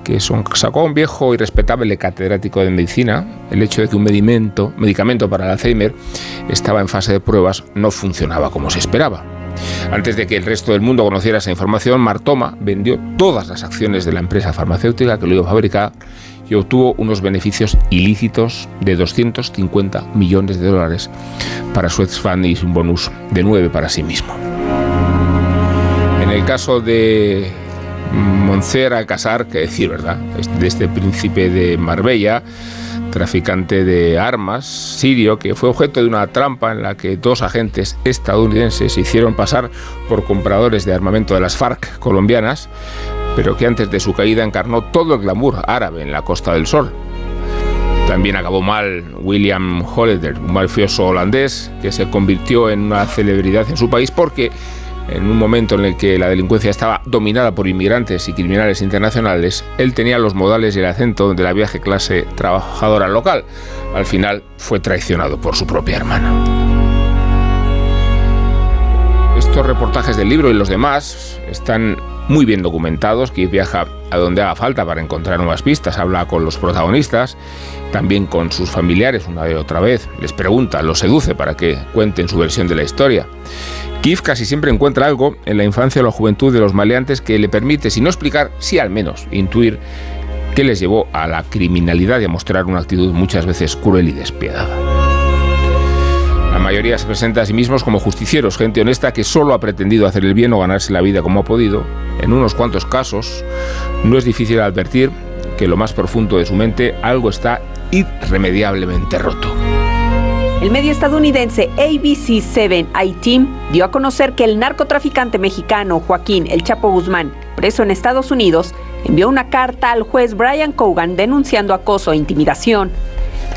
que son, sacó a un viejo y respetable catedrático de medicina el hecho de que un medicamento, para el Alzheimer estaba en fase de pruebas no funcionaba como se esperaba. Antes de que el resto del mundo conociera esa información, Martoma vendió todas las acciones de la empresa farmacéutica que lo iba a fabricar y obtuvo unos beneficios ilícitos de 250 millones de dólares para su ex y un bonus de 9 para sí mismo. El caso de Montser Alcázar, que decir verdad, de este príncipe de Marbella, traficante de armas sirio, que fue objeto de una trampa en la que dos agentes estadounidenses se hicieron pasar por compradores de armamento de las FARC colombianas, pero que antes de su caída encarnó todo el glamour árabe en la Costa del Sol. También acabó mal William Holleder, un mafioso holandés que se convirtió en una celebridad en su país porque en un momento en el que la delincuencia estaba dominada por inmigrantes y criminales internacionales, él tenía los modales y el acento de la vieja clase trabajadora local. Al final fue traicionado por su propia hermana. Estos reportajes del libro y los demás están muy bien documentados, que viaja a donde haga falta para encontrar nuevas pistas, habla con los protagonistas, también con sus familiares una y otra vez, les pregunta, los seduce para que cuenten su versión de la historia. Kif casi siempre encuentra algo en la infancia o la juventud de los maleantes que le permite, si no explicar, sí al menos intuir que les llevó a la criminalidad y a mostrar una actitud muchas veces cruel y despiadada. La mayoría se presenta a sí mismos como justicieros, gente honesta que solo ha pretendido hacer el bien o ganarse la vida como ha podido. En unos cuantos casos, no es difícil advertir que lo más profundo de su mente algo está irremediablemente roto. El medio estadounidense ABC7 Team dio a conocer que el narcotraficante mexicano Joaquín El Chapo Guzmán, preso en Estados Unidos, envió una carta al juez Brian Cogan denunciando acoso e intimidación.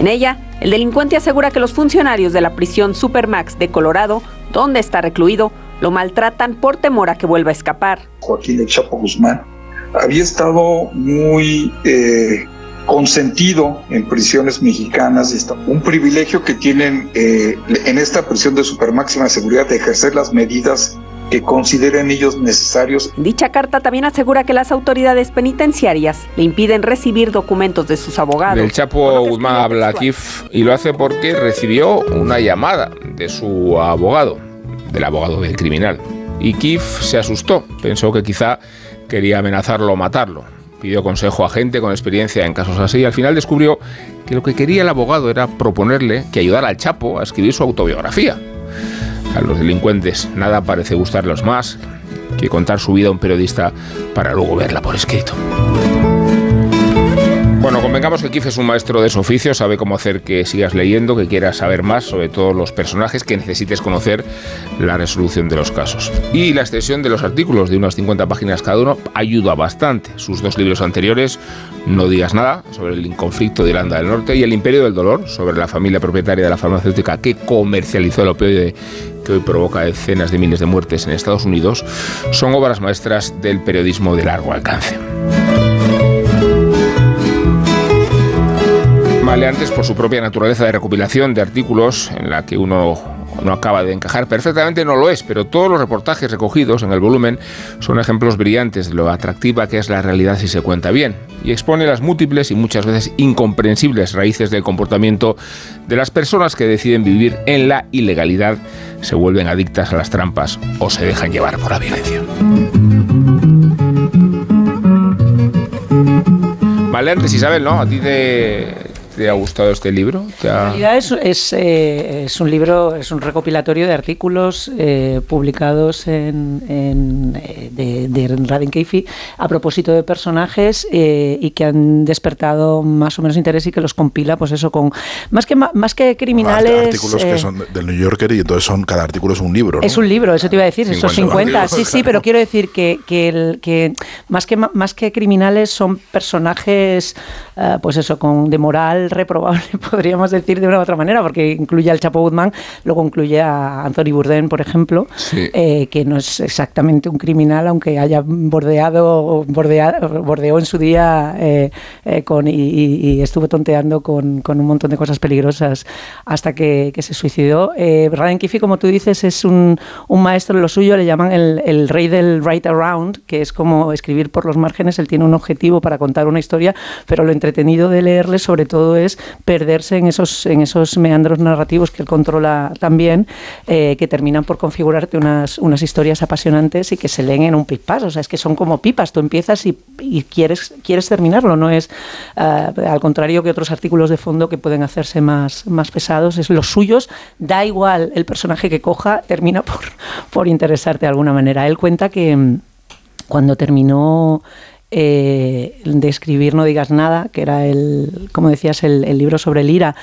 En ella, el delincuente asegura que los funcionarios de la prisión Supermax de Colorado, donde está recluido, lo maltratan por temor a que vuelva a escapar. Joaquín El Chapo Guzmán había estado muy eh, consentido en prisiones mexicanas, un privilegio que tienen eh, en esta prisión de supermáxima seguridad de ejercer las medidas que consideren ellos necesarios. Dicha carta también asegura que las autoridades penitenciarias le impiden recibir documentos de sus abogados. Del Chapo Guzmán habla Kif y lo hace porque recibió una llamada de su abogado, del abogado del criminal. Y Kif se asustó, pensó que quizá quería amenazarlo o matarlo. Pidió consejo a gente con experiencia en casos así y al final descubrió que lo que quería el abogado era proponerle que ayudara al Chapo a escribir su autobiografía. A los delincuentes nada parece gustarlos más que contar su vida a un periodista para luego verla por escrito. Bueno, convengamos que Kif es un maestro de su oficio, sabe cómo hacer que sigas leyendo, que quieras saber más sobre todos los personajes, que necesites conocer la resolución de los casos. Y la extensión de los artículos de unas 50 páginas cada uno ayuda bastante. Sus dos libros anteriores, No digas nada, sobre el conflicto de Irlanda del Norte, y El imperio del dolor, sobre la familia propietaria de la farmacéutica que comercializó el opioide que hoy provoca decenas de miles de muertes en Estados Unidos, son obras maestras del periodismo de largo alcance. Maleantes por su propia naturaleza de recopilación de artículos en la que uno no acaba de encajar perfectamente, no lo es, pero todos los reportajes recogidos en el volumen son ejemplos brillantes de lo atractiva que es la realidad si se cuenta bien y expone las múltiples y muchas veces incomprensibles raíces del comportamiento de las personas que deciden vivir en la ilegalidad, se vuelven adictas a las trampas o se dejan llevar por la violencia. Maleantes, Isabel, ¿no? ¿A ti te, te ha gustado este libro? ¿Te ha- En realidad es, es, eh, es un libro, es un recopilatorio de artículos eh, publicados en, en, eh, de, de Raden Keifi a propósito de personajes eh, y que han despertado más o menos interés y que los compila, pues eso, con más que más que criminales. artículos eh, que son de- del New Yorker y entonces son cada artículo es un libro. ¿no? Es un libro, eso te iba a decir, esos 50 50, sí, sí, pero quiero decir que, que, el- que más que ma- más que criminales son personajes, eh, pues eso, con de moral reprobable, podríamos decir de una u otra manera, porque incluye al Chapo Guzmán, luego incluye a Anthony Bourdain, por ejemplo, Sí. eh, que no es exactamente un criminal, aunque haya bordeado, bordea- bordeó en su día eh, eh, con, y, y- estuvo tonteando con, con un montón de cosas peligrosas hasta que, que se suicidó. Eh, Raden Kiffy, como tú dices, es un, un maestro en lo suyo, le llaman el, el rey del write around, que es como escribir por los márgenes, él tiene un objetivo para contar una historia, pero lo entretenido de leerle sobre todo es perderse en esos, en esos meandros narrativos que él controla también, eh, que terminan por configurarte unas, unas historias apasionantes y que se leen en un pipas, o sea, es que son como pipas, tú empiezas y, y quieres, quieres terminarlo, no es ah, al contrario que otros artículos de fondo que pueden hacerse más, más pesados, es los suyos, da igual el personaje que coja, termina por, por interesarte de alguna manera. Él cuenta que mm, cuando terminó eh, de escribir No digas nada, que era el, como decías, el, el libro sobre el IRA,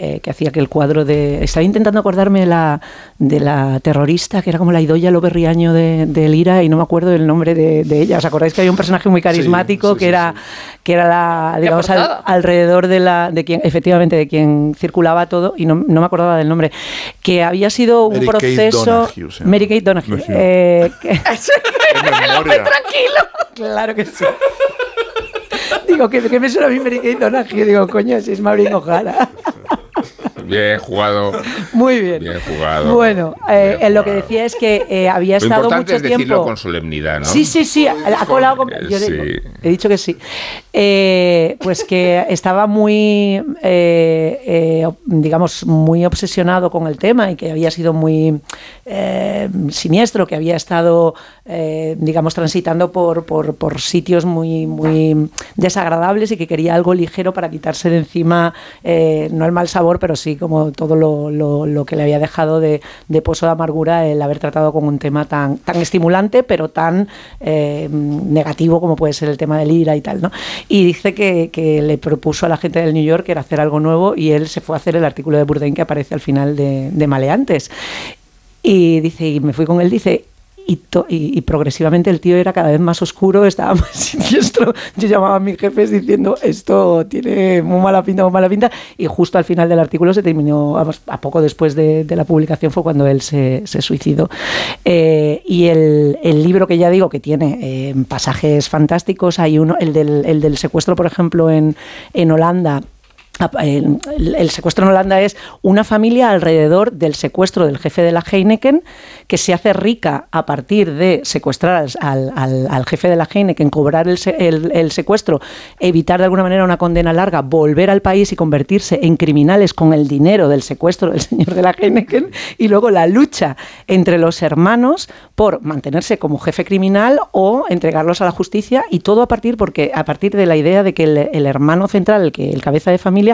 eh, que hacía que el cuadro de... Estaba intentando acordarme de la, de la terrorista, que era como la Idoya Loberriaño de, del IRA, y no me acuerdo del nombre de, de ella. ¿Os acordáis que había un personaje muy carismático que era que era la, digamos, al- alrededor de la de quien efectivamente de quien circulaba todo y no, no me acordaba del nombre que había sido un Mary Kate proceso Donahue, se llama. Mary Kate Donahue Donahue. eh, que- memoria. tranquilo claro que sí digo que, que me suena a mí Mary Kate Donahue digo coño si es Maureen O'Hara Bien jugado. Muy bien. Bien jugado. Bueno, eh, lo que decía es que eh, había Lo estado importante mucho es decirlo tiempo. con solemnidad, ¿no? Sí, sí, sí, ha colado. con- yo Sí. he dicho que sí. Eh, pues que estaba muy, eh, digamos, muy obsesionado con el tema y que había sido muy siniestro, que había estado, digamos, transitando por, por, por sitios muy, muy desagradables y que quería algo ligero para quitarse de encima, no el mal sabor, pero sí como todo lo, lo- que le había dejado de, de pozo de amargura el haber tratado con un tema tan, tan estimulante, pero tan eh, negativo como puede ser el tema del ira y tal, ¿no? Y dice que, que le propuso a la gente del New York que era hacer algo nuevo y él se fue a hacer el artículo de Bourdain que aparece al final de, de Maleantes. Y dice, y me fui con él, dice, y, progresivamente el tío era cada vez más oscuro, estaba más siniestro. Yo llamaba a mis jefes diciendo, esto tiene muy mala pinta, muy mala pinta. Y justo al final del artículo se terminó, a poco después de, la publicación fue cuando él se, suicidó. Eh, y el, libro que ya digo que tiene eh, pasajes fantásticos, hay uno, el del, el del secuestro, por ejemplo, en, en Holanda. El, secuestro en Holanda es una familia alrededor del secuestro del jefe de la Heineken que se hace rica a partir de secuestrar al, jefe de la Heineken, cobrar el, el- el secuestro, evitar de alguna manera una condena larga, volver al país y convertirse en criminales con el dinero del secuestro del señor de la Heineken y luego la lucha entre los hermanos por mantenerse como jefe criminal o entregarlos a la justicia y todo a partir porque a partir de la idea de que el, hermano central, el cabeza de familia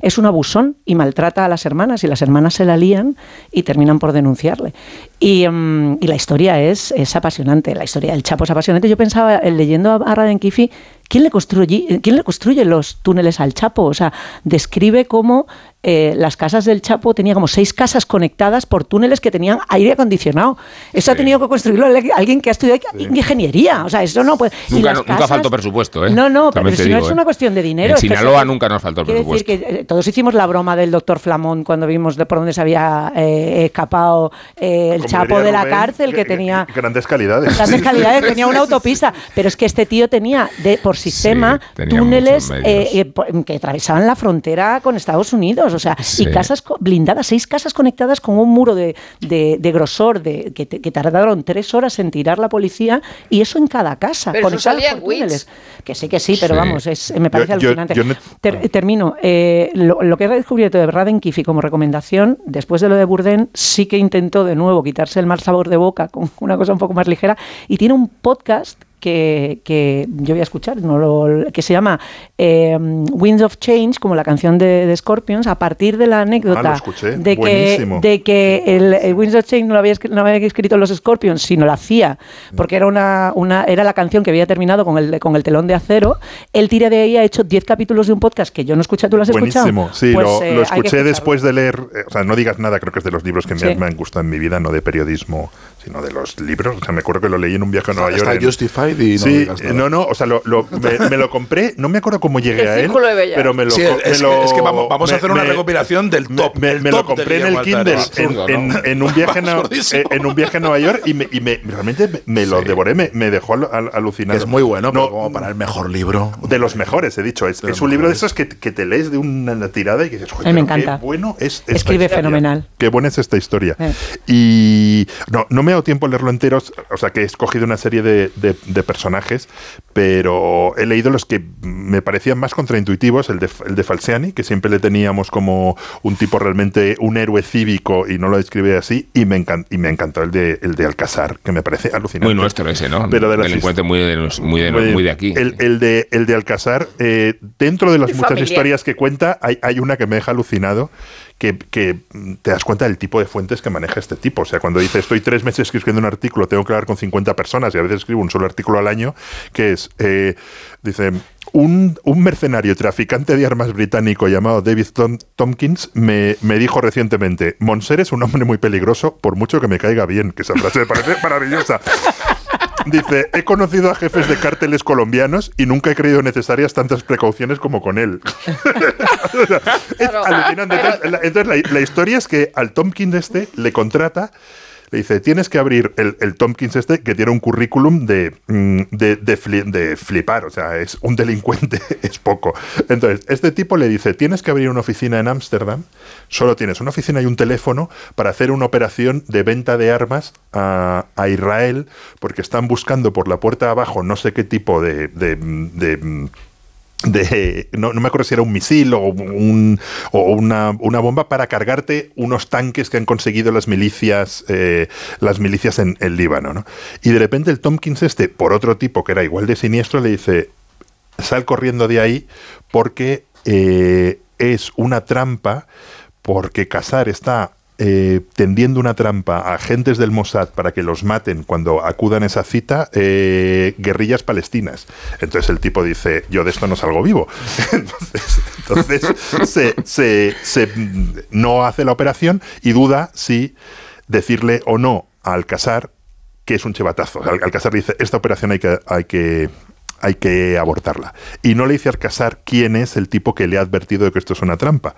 es un abusón y maltrata a las hermanas y las hermanas se la lían y terminan por denunciarle. Y, mm, y la historia es, es apasionante, la historia del Chapo es apasionante. Yo pensaba, eh, leyendo a, Raden Kifi, ¿quién le, construye, ¿quién le construye los túneles al Chapo? O sea, describe cómo eh, las casas del Chapo tenía como seis casas conectadas por túneles que tenían aire acondicionado. Eso ha tenido que construirlo alguien que ha estudiado ingeniería. O sea, eso no puede. y Nunca, nunca casas- faltó presupuesto, ¿eh? No, no, pero También si no es ¿eh? una cuestión de dinero. En es Sinaloa nunca nos faltó el presupuesto. decir que eh, todos hicimos la broma del doctor Flamón cuando vimos de por dónde se había eh, escapado eh, el Como Chapo de la Rubén, cárcel, que tenía Grandes calidades. grandes calidades, tenía una autopista, pero es que este tío tenía de por sistema tenía túneles eh, eh, que atravesaban la frontera con Estados Unidos, o sea, Sí. y casas blindadas, seis casas conectadas con un muro de, de- de grosor de, que, te- que tardaron tres horas en tirar la policía y eso en cada casa, Pero eso conectadas salía por túneles. Que sí, que sí, pero Sí. vamos, es, me parece Yo- yo- alucinante. yo no- Ter- termino. Eh, lo, lo que he descubierto de Raden Kifi como recomendación, después de lo de Burden, sí que intentó de nuevo quitarse el mal sabor de boca con una cosa un poco más ligera y tiene un podcast que, que yo voy a escuchar, no lo- que se llama eh, Winds of Change, como la canción de, de Scorpions, a partir de la anécdota Ah, lo escuché. de que, Buenísimo. de que el, el Winds of Change no lo había, no había escrito los Scorpions, sino la hacía, porque era una, una era la canción que había terminado con el, con el telón de acero. Él tira de ahí, ha hecho 10 capítulos de un podcast que yo no he escuchado, ¿tú lo has Buenísimo, escuchado? sí, Pues, lo, eh, lo que escuché después de leer, eh, o sea, no digas nada, creo que es de los libros que Sí. me, me han gustado en mi vida, no de periodismo, sino de los libros. O sea, me acuerdo que lo leí en un viaje a Nueva Está York. en- Y no sí, no, no, o sea, lo, lo- me, me lo compré, no me acuerdo cómo llegué El a él, Círculo de pero me lo Sí, co- es, me que- lo- es que vamos, vamos a hacer una me- recopilación del top. Me, el me lo compré en el Kindle en, Absurdo, ¿no? en- en un viaje a, en un viaje a Nueva York y, me, y me- realmente me, lo devoré, me, me dejó al- al- alucinado. Es muy bueno, No, pero como para el mejor libro. de los mejores, he dicho. Es, un libro de esos que, que te lees de una tirada y que dices, "Joder, me pero qué encanta. bueno es esta Escribe historia". fenomenal. Qué buena es esta historia. Eh. Y no, no me ha dado tiempo a leerlo entero, o sea que he escogido una serie de, de- personajes, pero he leído los que me parecían más contraintuitivos, el de, el de Falciani, que siempre le teníamos como un tipo realmente, un héroe cívico y no lo describe así, y me, encan- y me encantó el de, el de Alcázar, que me parece alucinante. Muy nuestro ese, ¿no? Pero de las Delincuente muy de, los- muy de, muy, muy de aquí. El, el de, el de Alcázar, eh, dentro de las muchas familiar. historias que cuenta, hay, hay una que me deja alucinado, que, que, te das cuenta del tipo de fuentes que maneja este tipo. O sea, cuando dice, estoy tres meses escribiendo un artículo, tengo que hablar con 50 personas y a veces escribo un solo artículo al año, que es, eh, dice, un, un mercenario traficante de armas británico llamado David Tom- Tompkins me, me dijo recientemente, Monser es un hombre muy peligroso, por mucho que me caiga bien, que esa frase me parece maravillosa. Dice, he conocido a jefes de cárteles colombianos y nunca he creído necesarias tantas precauciones como con él. O sea, es Claro, alucinante. pero- Entonces, la, entonces la- la historia es que al Tompkins este le contrata le dice, tienes que abrir el, el Tompkins este que tiene un currículum de, mm, de, de fli- de flipar, o sea, es un delincuente, es poco. Entonces, este tipo le dice, tienes que abrir una oficina en Ámsterdam, solo tienes una oficina y un teléfono para hacer una operación de venta de armas a, a Israel, porque están buscando por la puerta de abajo no sé qué tipo de- de no, no me acuerdo si era un misil o, un, o una, una bomba para cargarte unos tanques que han conseguido las milicias eh, las milicias en el Líbano ¿no? y de repente el Tompkins este por otro tipo que era igual de siniestro le dice sal corriendo de ahí porque eh, es una trampa porque Casar está eh, tendiendo una trampa a agentes del Mossad para que los maten cuando acudan a esa cita, eh, guerrillas palestinas. Entonces el tipo dice, yo de esto no salgo vivo. entonces no hace la operación y duda si decirle o no a Alcázar que es un chivatazo. Al- Alcázar dice, esta operación hay que, hay que, hay que abortarla. Y no le dice a Alcázar quién es el tipo que le ha advertido de que esto es una trampa.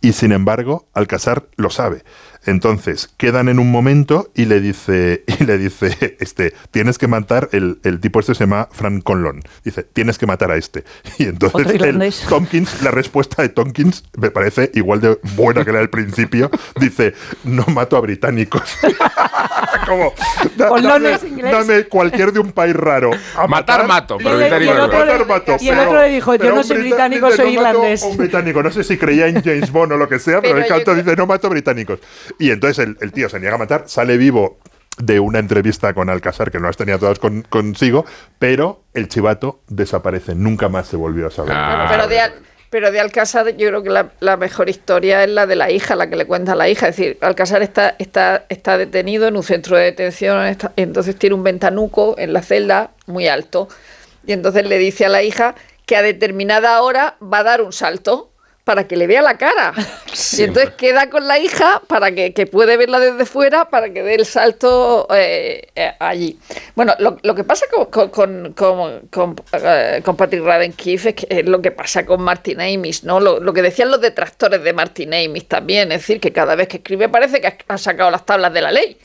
Y sin embargo, Alcázar lo sabe. Entonces, quedan en un momento y le dice, y le dice, este, tienes que matar, el, el tipo este se llama Frank Conlon. Dice, tienes que matar a este. Y entonces el. Tompkins, la respuesta de Tompkins me parece igual de buena que la del principio. Dice, no mato a británicos. Como, da- Conlon dame, es inglés. dame cualquier de un país raro. A Matar, mato, pero Y el- británico y el no. otro le- Matar, mato, y el pero- otro le dijo, yo no soy británico, soy "No mato irlandés". Un británico, no sé si creía en James Bond o lo que sea, pero, Pero el canto dice, no mato británicos. Y entonces el, el tío se niega a matar, sale vivo de una entrevista con Alcázar, que no las tenía todas con- consigo, pero el chivato desaparece, nunca más se volvió a saber. Ah. Pero de, Al- pero de Alcázar yo creo que la, la mejor historia es la de la hija, la que le cuenta a la hija. Es decir, Alcázar está, está, está detenido en un centro de detención, está- entonces tiene un ventanuco en la celda muy alto. Y entonces le dice a la hija que a determinada hora va a dar un salto para que le vea la cara. Y entonces queda con la hija para que, que puede verla desde fuera para que dé el salto eh, eh, allí. Bueno, lo, lo que pasa con, con, con, con, con, eh, con Patrick Radden Keefe es, que es lo que pasa con Martin Amis, ¿no? Lo, lo que decían los detractores de Martin Amis también, es decir, que cada vez que escribe parece que ha- sacado las tablas de la ley.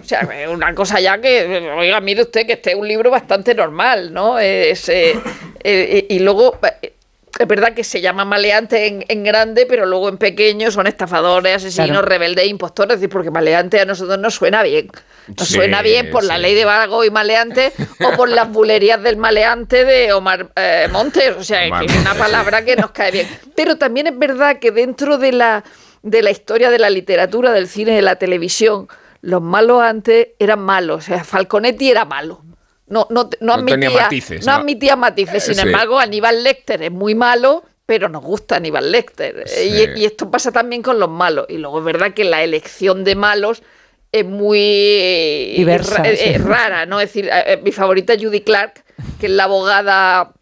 O sea, una cosa ya que, oiga, mire usted que este es un libro bastante normal, ¿no? Es, y luego, es verdad que se llama maleante en, en grande, pero luego en pequeño son estafadores, asesinos, Claro. rebeldes, impostores, es decir, porque maleante a nosotros nos suena bien. Nos Sí, suena bien por la ley de vago y maleante o por las bulerías del maleante de Omar eh, Montes. O sea, Omar es una palabra que nos cae bien. Pero también es verdad que dentro de la, de la historia de la literatura, del cine, de la televisión, los malos antes eran malos. O sea, Falconetti era malo. No, no, no, admitía, matices, no matices. Sin Sí. embargo, Aníbal Lecter es muy malo, pero nos gusta Aníbal Lecter. Sí. Y, y esto pasa también con los malos. Y luego es verdad que la elección de malos es muy Diversa, eh, sí. eh, rara, ¿no? Es decir, eh, eh, mi favorita es Judy Clark, que es la abogada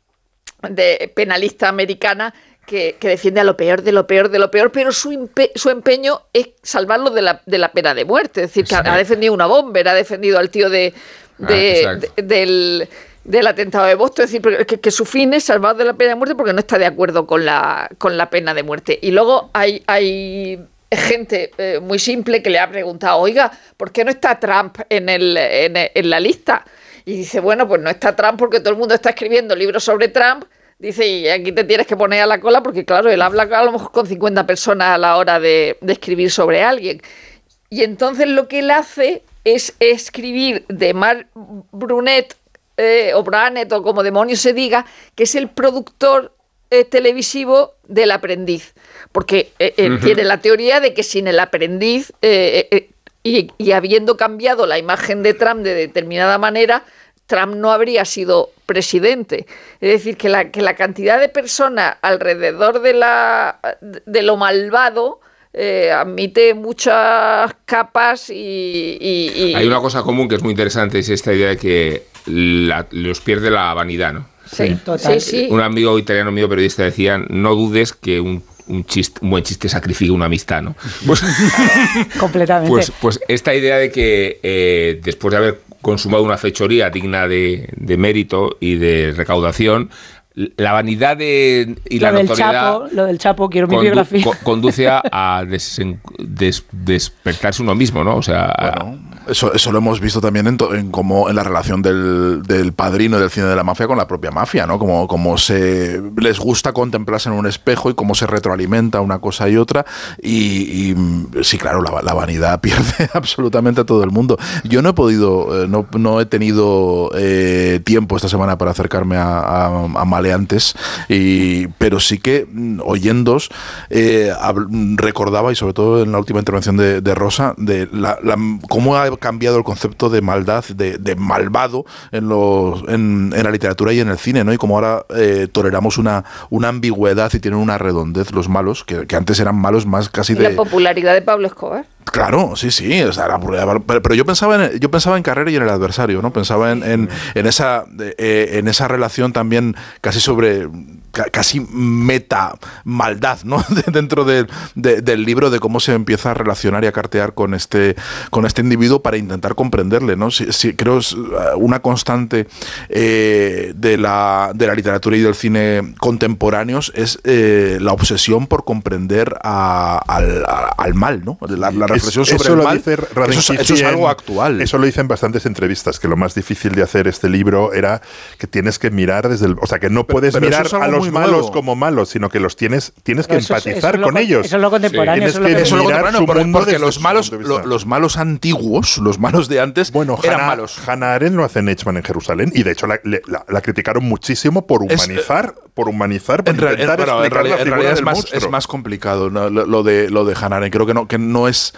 de penalista americana que, que defiende a lo peor de lo peor de lo peor, pero su, su empeño es salvarlo de la, de la pena de muerte. Es decir, que ha- Sí. ha defendido una bomber, ha defendido al tío de, de- exacto. de- del, del atentado de Boston. Es decir, que su fin es salvar de la pena de muerte porque no está de acuerdo con la, con la pena de muerte. Y luego hay, hay gente eh, muy simple que le ha preguntado, oiga, ¿por qué no está Trump en, el, en, en la lista? Y dice, bueno, pues no está Trump porque todo el mundo está escribiendo libros sobre Trump. Dice, y aquí te tienes que poner a la cola porque, claro, él habla a lo mejor con 50 personas a la hora de, de escribir sobre alguien. Y entonces lo que él hace es escribir de Mark Brunet eh, o Branet o como demonios se diga, que es el productor eh, televisivo del aprendiz. Porque eh, tiene la teoría de que sin el aprendiz y, y habiendo cambiado la imagen de Trump de determinada manera, Trump no habría sido presidente. Es decir, que la, que la cantidad de personas alrededor de, la, de lo malvado eh, admite muchas capas y... y- y- Hay una cosa común que es muy interesante, es esta idea de que la- los pierde la vanidad, ¿no? Sí, total. sí, sí. Un amigo italiano mío periodista decía, no dudes que un, un, chiste, un buen chiste sacrifique una amistad, ¿no? Pues, Completamente. pues, pues esta idea de que eh, después de haber consumado una fechoría digna de, de mérito y de recaudación, la vanidad de, y la lo del notoriedad Chapo, lo del Chapo, quiero mi biografía. co- conduce a, a desen- des- despertarse uno mismo, ¿no? O sea, a- Eso, eso lo hemos visto también en, to- en cómo en la relación del, del padrino del cine de la mafia con la propia mafia, ¿no? Como, como se les gusta contemplarse en un espejo y cómo se retroalimenta una cosa y otra. Y, mm, sí, claro, la, la vanidad pierde absolutamente a todo el mundo. Yo no he podido, eh, no, no he tenido eh, tiempo esta semana para acercarme a, maleantes, y, pero sí que mm, oyéndos eh, recordaba, y sobre todo en la última intervención de, Rosa, de la- cómo ha cambiado el concepto de maldad, de, de malvado en, los, en, en la literatura y en el cine, ¿no? Y cómo ahora eh, toleramos una, una ambigüedad y tienen una redondez los malos, que, que antes eran malos más casi Y la de... popularidad de Pablo Escobar. Claro, sí, sí. o sea, la- pero, pero yo pensaba en yo pensaba en Carrera y en el adversario, ¿no? Pensaba en, en, en esa eh, en esa relación también casi sobre casi meta maldad, ¿no? De- Dentro del- de- del libro de cómo se empieza a relacionar y a cartear con este con este individuo para intentar comprenderle, ¿no? Creo es uh, una constante eh, de la de la literatura y del cine contemporáneos es eh, la obsesión por comprender a- al, a- al mal, ¿no? La, la Es- reflexión sobre el mal. eso, es, eso algo actual. Eso lo dice en bastantes entrevistas, que lo más difícil de hacer este libro era que tienes que mirar desde el... O sea, que no puedes pero mirar es a los muy malos nuevo. como malos, sino que los tienes, tienes que eso empatizar eso es lo con ellos. eso es lo contemporáneo, Tienes eso es lo que mirar su porque, mundo porque desde los malos, lo- los malos antiguos, los malos de antes, Bueno, eran Hannah, malos. Hannah Arendt lo hace en Eichmann en Jerusalén y de hecho la, le- la- la criticaron muchísimo por Es, humanizar, por humanizar, por En, en- realidad es del más, es más complicado ¿no? lo, lo de lo de Hannah Arendt. Creo que no, que no es,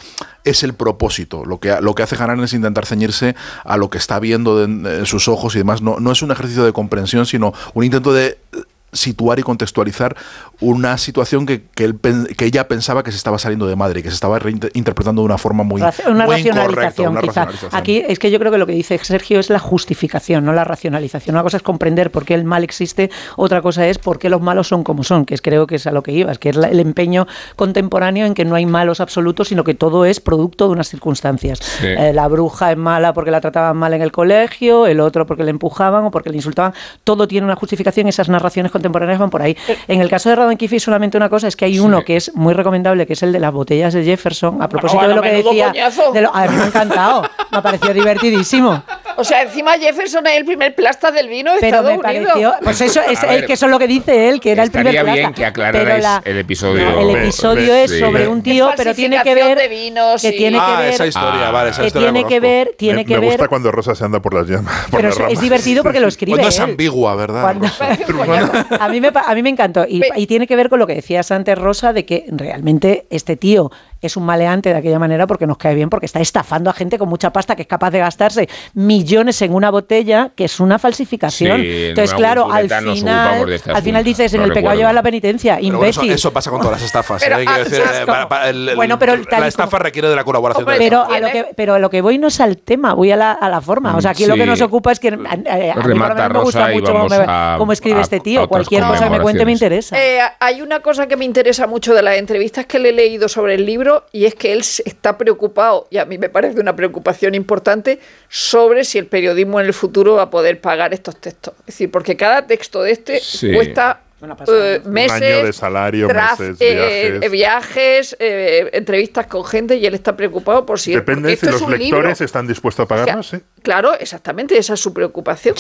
es el propósito. Lo que, lo que hace Arendt es intentar ceñirse a lo que está viendo de- en sus ojos y demás. No, no es un ejercicio de comprensión, sino un intento de eh, situar y contextualizar una situación que, que, él que ella pensaba que se estaba saliendo de madre y que se estaba interpretando de una forma muy, una muy incorrecta, racionalización, una quizá. racionalización. Aquí es que yo creo que lo que dice Sergio es la justificación, no la racionalización. Una cosa es comprender por qué el mal existe, otra cosa es por qué los malos son como son, que es, creo que es a lo que ibas, que es la- el empeño contemporáneo en que no hay malos absolutos, sino que todo es producto de unas circunstancias. Sí. Eh, la bruja es mala porque la trataban mal en el colegio, el otro porque le empujaban o porque le insultaban. Todo tiene una justificación, esas narraciones contemporáneas van por ahí. En el caso de Radon Kiffy solamente una cosa es que hay uno que es muy recomendable, que es el de las botellas de Jefferson, a propósito de bueno, lo que decía. de lo- a mí me ha encantado, me ha parecido divertidísimo. O sea, encima Jefferson es el primer plasta del vino de Pero Estados me Unidos. pareció, pues eso es, ver, es que eso es lo que dice él, que era el primer Estaría bien que aclararais la- el episodio. no, el episodio Ve- es sí. sobre un tío, pero tiene que ver de vinos que tiene que Ah, ver esa historia, Ah. vale, esa que historia tiene que ver, tiene me, que me ver gusta cuando Rosa se anda por las llamas. Por pero las es, ramas. es divertido porque lo escribe Pues no es él. ambigua, ¿verdad? Cuando- Rosa? A, mí me, a mí me encantó. Y, y tiene que ver con lo que decías antes, Rosa, de que realmente este tío es un maleante de aquella manera porque nos cae bien, porque está estafando a gente con mucha pasta que es capaz de gastarse millones en una botella, que es una falsificación. Sí, Entonces, claro, al final, este al final dices, en el pecado lleva la penitencia, Pero bueno, eso, imbécil. eso pasa con todas las estafas. Pero, ¿eh? Quiero ah, decir, ¿sabes cómo? para- para el- el- Bueno, pero la estafa como- requiere de la colaboración Hombre, de Pero a, lo que, pero a lo que voy no es al tema, voy a la, a la forma. O sea, aquí lo que nos ocupa es que eh, a, mí me gusta mucho cómo, vamos me- a- cómo escribe a- este tío. Cualquier cosa que me cuente me interesa. Eh, hay una cosa que me interesa mucho de las entrevistas que le he leído sobre el libro y es que él está preocupado, y a mí me parece una preocupación importante, sobre si el periodismo en el futuro va a poder pagar estos textos. Es decir, porque cada texto de este Sí. cuesta eh, meses, Un año de salario, traf- meses, eh, viajes. eh, entrevistas con gente y él está preocupado por si Depende si es los libro. lectores están dispuestos a pagarnos, sí. Claro, exactamente, esa es su preocupación.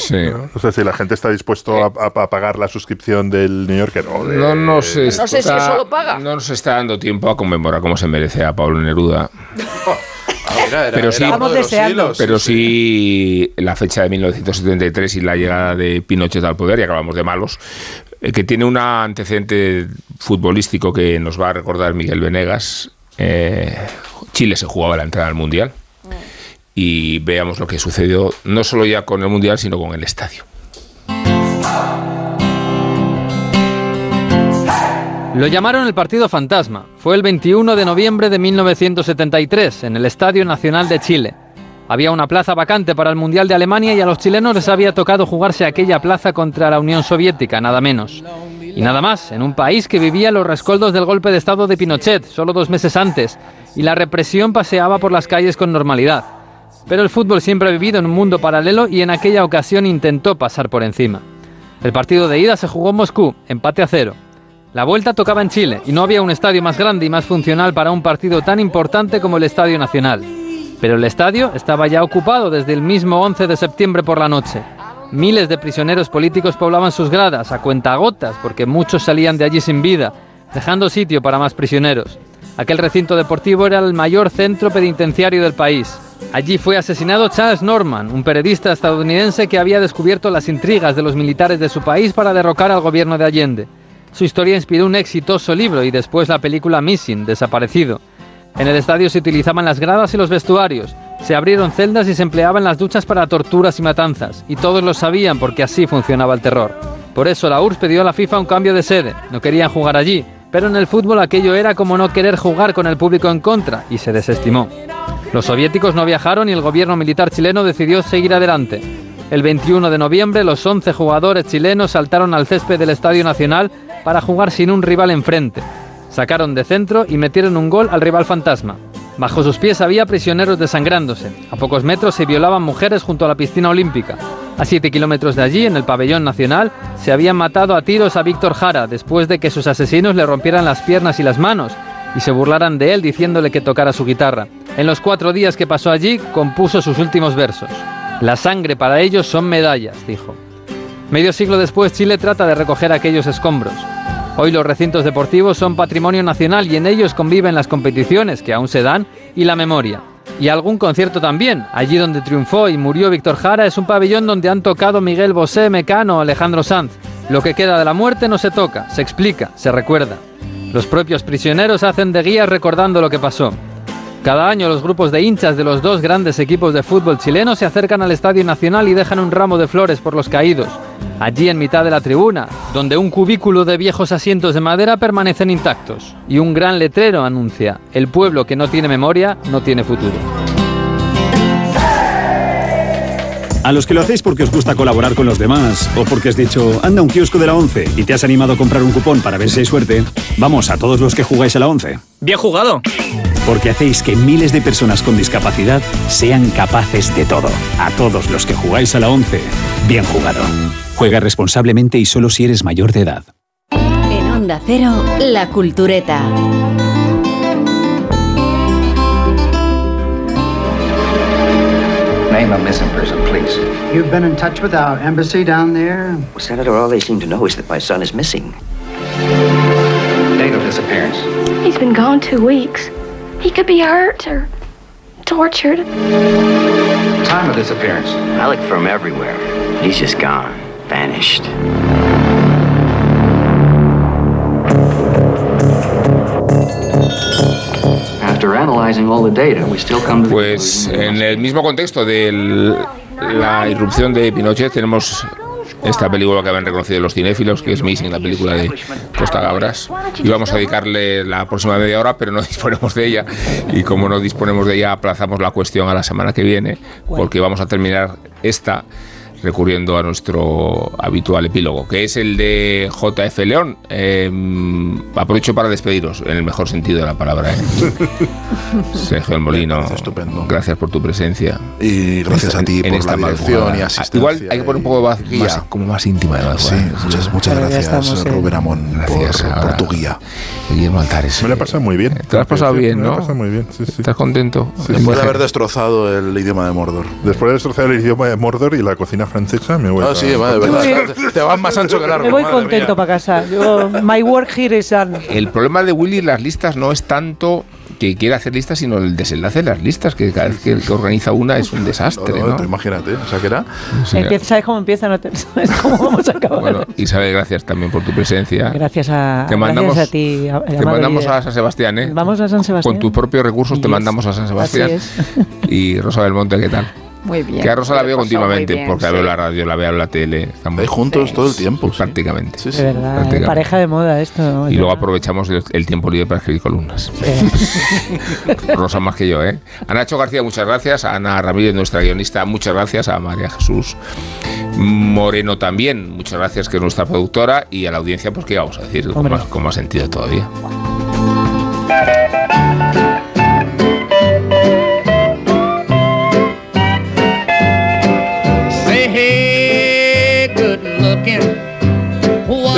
O sea, si la gente está dispuesto a, pagar la suscripción del New Yorker o de- No nos No sé si está- eso lo paga. No nos está dando tiempo a conmemorar como se merece a Pablo Neruda. Ah, mira, era- pero era sí, de pero sí, sí la fecha de 1973 y la llegada de Pinochet al poder, y acabamos de malos, que tiene un antecedente futbolístico que nos va a recordar Miguel Venegas. Eh, Chile se jugaba la entrada al Mundial y veamos lo que sucedió no solo ya con el Mundial, sino con el estadio. Lo llamaron el Partido Fantasma. Fue el 21 de noviembre de 1973, en el Estadio Nacional de Chile. Había una plaza vacante para el Mundial de Alemania y a los chilenos les había tocado jugarse aquella plaza contra la Unión Soviética, nada menos. Y nada más, en un país que vivía los rescoldos del golpe de Estado de Pinochet, solo dos meses antes, y la represión paseaba por las calles con normalidad. Pero el fútbol siempre ha vivido en un mundo paralelo y en aquella ocasión intentó pasar por encima. El partido de ida se jugó en Moscú, empate a cero. La vuelta tocaba en Chile y no había un estadio más grande y más funcional para un partido tan importante como el Estadio Nacional. Pero el estadio estaba ya ocupado desde el mismo 11 de septiembre por la noche. Miles de prisioneros políticos poblaban sus gradas a cuentagotas porque muchos salían de allí sin vida, dejando sitio para más prisioneros. Aquel recinto deportivo era el mayor centro penitenciario del país. Allí fue asesinado Charles Norman, un periodista estadounidense que había descubierto las intrigas de los militares de su país para derrocar al gobierno de Allende. Su historia inspiró un exitoso libro y después la película Missing, Desaparecido. En el estadio se utilizaban las gradas y los vestuarios, se abrieron celdas y se empleaban las duchas para torturas y matanzas, y todos lo sabían porque así funcionaba el terror. Por eso la URSS pidió a la FIFA un cambio de sede, no querían jugar allí, pero en el fútbol aquello era como no querer jugar con el público en contra, y se desestimó. Los soviéticos no viajaron y el gobierno militar chileno decidió seguir adelante. El 21 de noviembre los 11 jugadores chilenos saltaron al césped del Estadio Nacional para jugar sin un rival enfrente. Sacaron de centro y metieron un gol al rival fantasma. Bajo sus pies había prisioneros desangrándose. A pocos metros se violaban mujeres junto a la piscina olímpica. A 7 kilómetros de allí, en el pabellón nacional, se habían matado a tiros a Víctor Jara después de que sus asesinos le rompieran las piernas y las manos y se burlaran de él diciéndole que tocara su guitarra. En los cuatro días que pasó allí, compuso sus últimos versos. La sangre para ellos son medallas, dijo. Medio siglo después, Chile trata de recoger aquellos escombros. Hoy los recintos deportivos son patrimonio nacional y en ellos conviven las competiciones que aún se dan y la memoria. Y algún concierto también. Allí donde triunfó y murió Víctor Jara es un pabellón donde han tocado Miguel Bosé, Mecano o Alejandro Sanz. Lo que queda de la muerte no se toca, se explica, se recuerda. Los propios prisioneros hacen de guías recordando lo que pasó. Cada año los grupos de hinchas de los dos grandes equipos de fútbol chilenos se acercan al Estadio Nacional y dejan un ramo de flores por los caídos. Allí en mitad de la tribuna, donde un cubículo de viejos asientos de madera permanecen intactos. Y un gran letrero anuncia, el pueblo que no tiene memoria no tiene futuro. A los que lo hacéis porque os gusta colaborar con los demás o porque has dicho, anda un kiosco de la 11 y te has animado a comprar un cupón para ver si hay suerte, vamos a todos los que jugáis a la 11. Bien jugado. Porque hacéis que miles de personas con discapacidad sean capaces de todo. A todos los que jugáis a la 11, bien jugado. Juega responsablemente y solo si eres mayor de edad. En Onda Cero, La Cultureta. Name a missing person, please. You've been in touch with our embassy down there? Well, Senator, all they seem to know is that my son is missing. Date of disappearance. He's been gone two weeks. He could be hurt or tortured. Time of disappearance. I looked for him everywhere. He's just gone. Vanished. After analyzing all the data, we still come to the Pues en el mismo contexto de la irrupción de Pinochet tenemos esta película que habían reconocido los cinéfilos, que es Missing, la película de Costa Gabras. Y vamos a dedicarle la próxima media hora, pero no disponemos de ella. Y como no disponemos de ella, aplazamos la cuestión a la semana que viene, porque vamos a terminar esta recurriendo a nuestro habitual epílogo, que es el de JF León. Eh, aprovecho para despediros, en el mejor sentido de la palabra. ¿eh? Sergio El Molino, Estupendo. gracias por tu presencia. Y gracias a ti En por esta la dirección y asistencia. Igual hay que poner un poco de voz Guía. más, como más íntima de la Sí, muchas, muchas ya gracias, en- Rubén Amón, Gracias, por, por tu guía. Guillermo Altares. Me lo he pasado muy bien. Te lo has pasado bien, Me lo ¿no? he pasado muy bien, sí, sí. ¿Estás contento? Después de haber destrozado el idioma de Mordor. Después de destrozar el idioma de Mordor y la cocina francesa, me voy Ah, sí, va, de verdad. Te vas más ancho que largo. Me voy contento mía. para casa. Yo, my work here is done. El problema de Willy en las listas no es tanto que quiera hacer listas, sino el desenlace de las listas, que cada vez que, que organiza una es un desastre, No, no, ¿no? tú imagínate, o sea que era. Sí. Empieza, ¿Sabes cómo empieza? No te- ¿Sabes cómo vamos a acabar? Bueno, Isabel, gracias también por tu presencia. gracias a, Te mandamos, gracias a ti. a- te mandamos líder. a San Sebastián, ¿eh? Vamos a San Sebastián. Con tus propios recursos te mandamos a San Sebastián. Así es. Y Rosa del Monte, ¿qué tal? Muy bien. Que a Rosa la veo continuamente, bien, porque la sí. veo en la radio, la veo en la tele. Estamos juntos todo el tiempo. Pues prácticamente. Sí, De sí. verdad, prácticamente. pareja de moda esto. ¿no? Y luego aprovechamos el, el tiempo libre para escribir columnas. Rosa más que yo, ¿eh? A Nacho García, muchas gracias. A Ana Ramírez, nuestra guionista, muchas gracias. A María Jesús Moreno también, muchas gracias, que es nuestra productora. Y a la audiencia, pues, ¿qué vamos a decir? ¿Cómo, Hombre. cómo ha sentido todavía?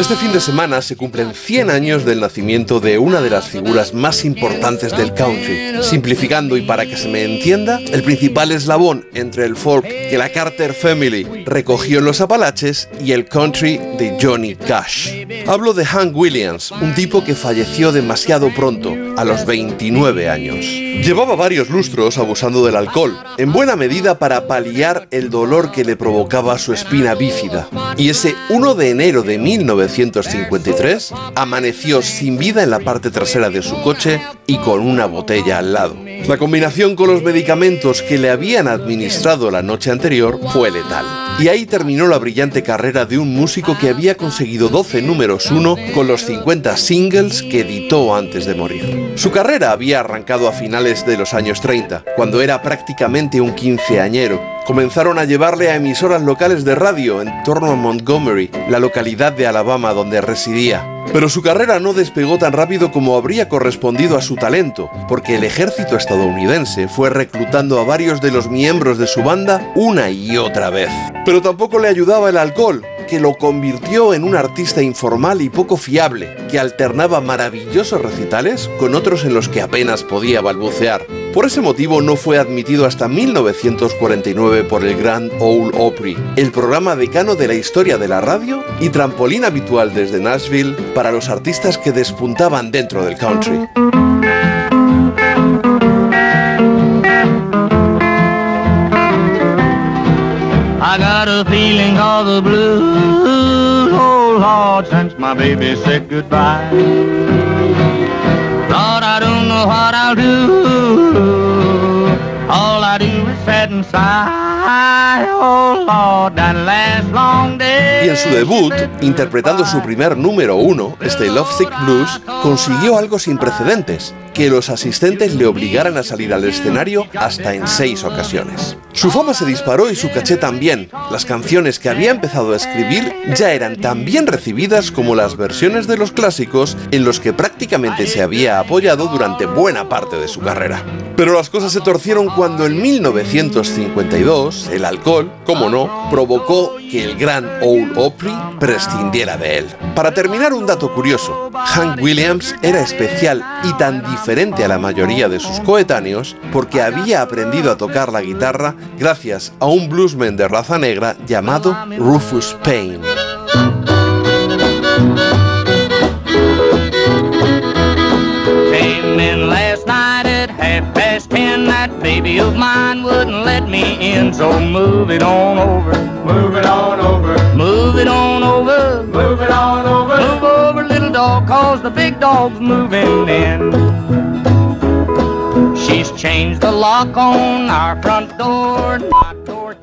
Este fin de semana se cumplen 100 años del nacimiento de una de las figuras más importantes del country. Simplificando y para que se me entienda, el principal eslabón entre el folk que la Carter Family recogió en los Apalaches y el country de Johnny Cash. Hablo de Hank Williams, un tipo que falleció demasiado pronto, a los 29 años. Llevaba varios lustros abusando del alcohol, en buena medida para paliar el dolor que le provocaba su espina bífida. Y ese 1 de enero de 1953 amaneció sin vida en la parte trasera de su coche y con una botella al lado. La combinación con los medicamentos que le habían administrado la noche anterior fue letal. Y ahí terminó la brillante carrera de un músico que había conseguido 12 números 1 con los 50 singles que editó antes de morir. Su carrera había arrancado a finales de los años 30, cuando era prácticamente un quinceañero. Comenzaron a llevarle a emisoras locales de radio en torno a Montgomery, la localidad de Alabama donde residía. Pero su carrera no despegó tan rápido como habría correspondido a su talento, porque el ejército estadounidense fue reclutando a varios de los miembros de su banda una y otra vez. Pero tampoco le ayudaba el alcohol, que lo convirtió en un artista informal y poco fiable, que alternaba maravillosos recitales con otros en los que apenas podía balbucear. Por ese motivo no fue admitido hasta 1949 por el Grand Ole Opry, el programa decano de la historia de la radio y trampolín habitual desde Nashville para los artistas que despuntaban dentro del country. A feeling of the blues, oh Lord, since my baby said goodbye. Lord, I don't know what I'll do. All I do is sit and sigh, oh Lord, that last long day. Y en su debut, interpretando su primer número uno, este Lovesick Blues, consiguió algo sin precedentes, que los asistentes le obligaran a salir al escenario hasta en seis ocasiones. Su fama se disparó y su caché también. Las canciones que había empezado a escribir ya eran tan bien recibidas como las versiones de los clásicos en los que prácticamente se había apoyado durante buena parte de su carrera. Pero las cosas se torcieron cuando en 1952 el alcohol, como no, provocó que el gran Old Opry prescindiera de él. Para terminar, un dato curioso. Hank Williams era especial y tan diferente a la mayoría de sus coetáneos porque había aprendido a tocar la guitarra gracias a un bluesman de raza negra llamado Rufus Payne. Half past ten. That baby of mine wouldn't let me in, so move it on over. Move it on over. Move it on over. Move it on over. Move over, little dog, cause the big dog's moving in. She's changed the lock on our front door. My door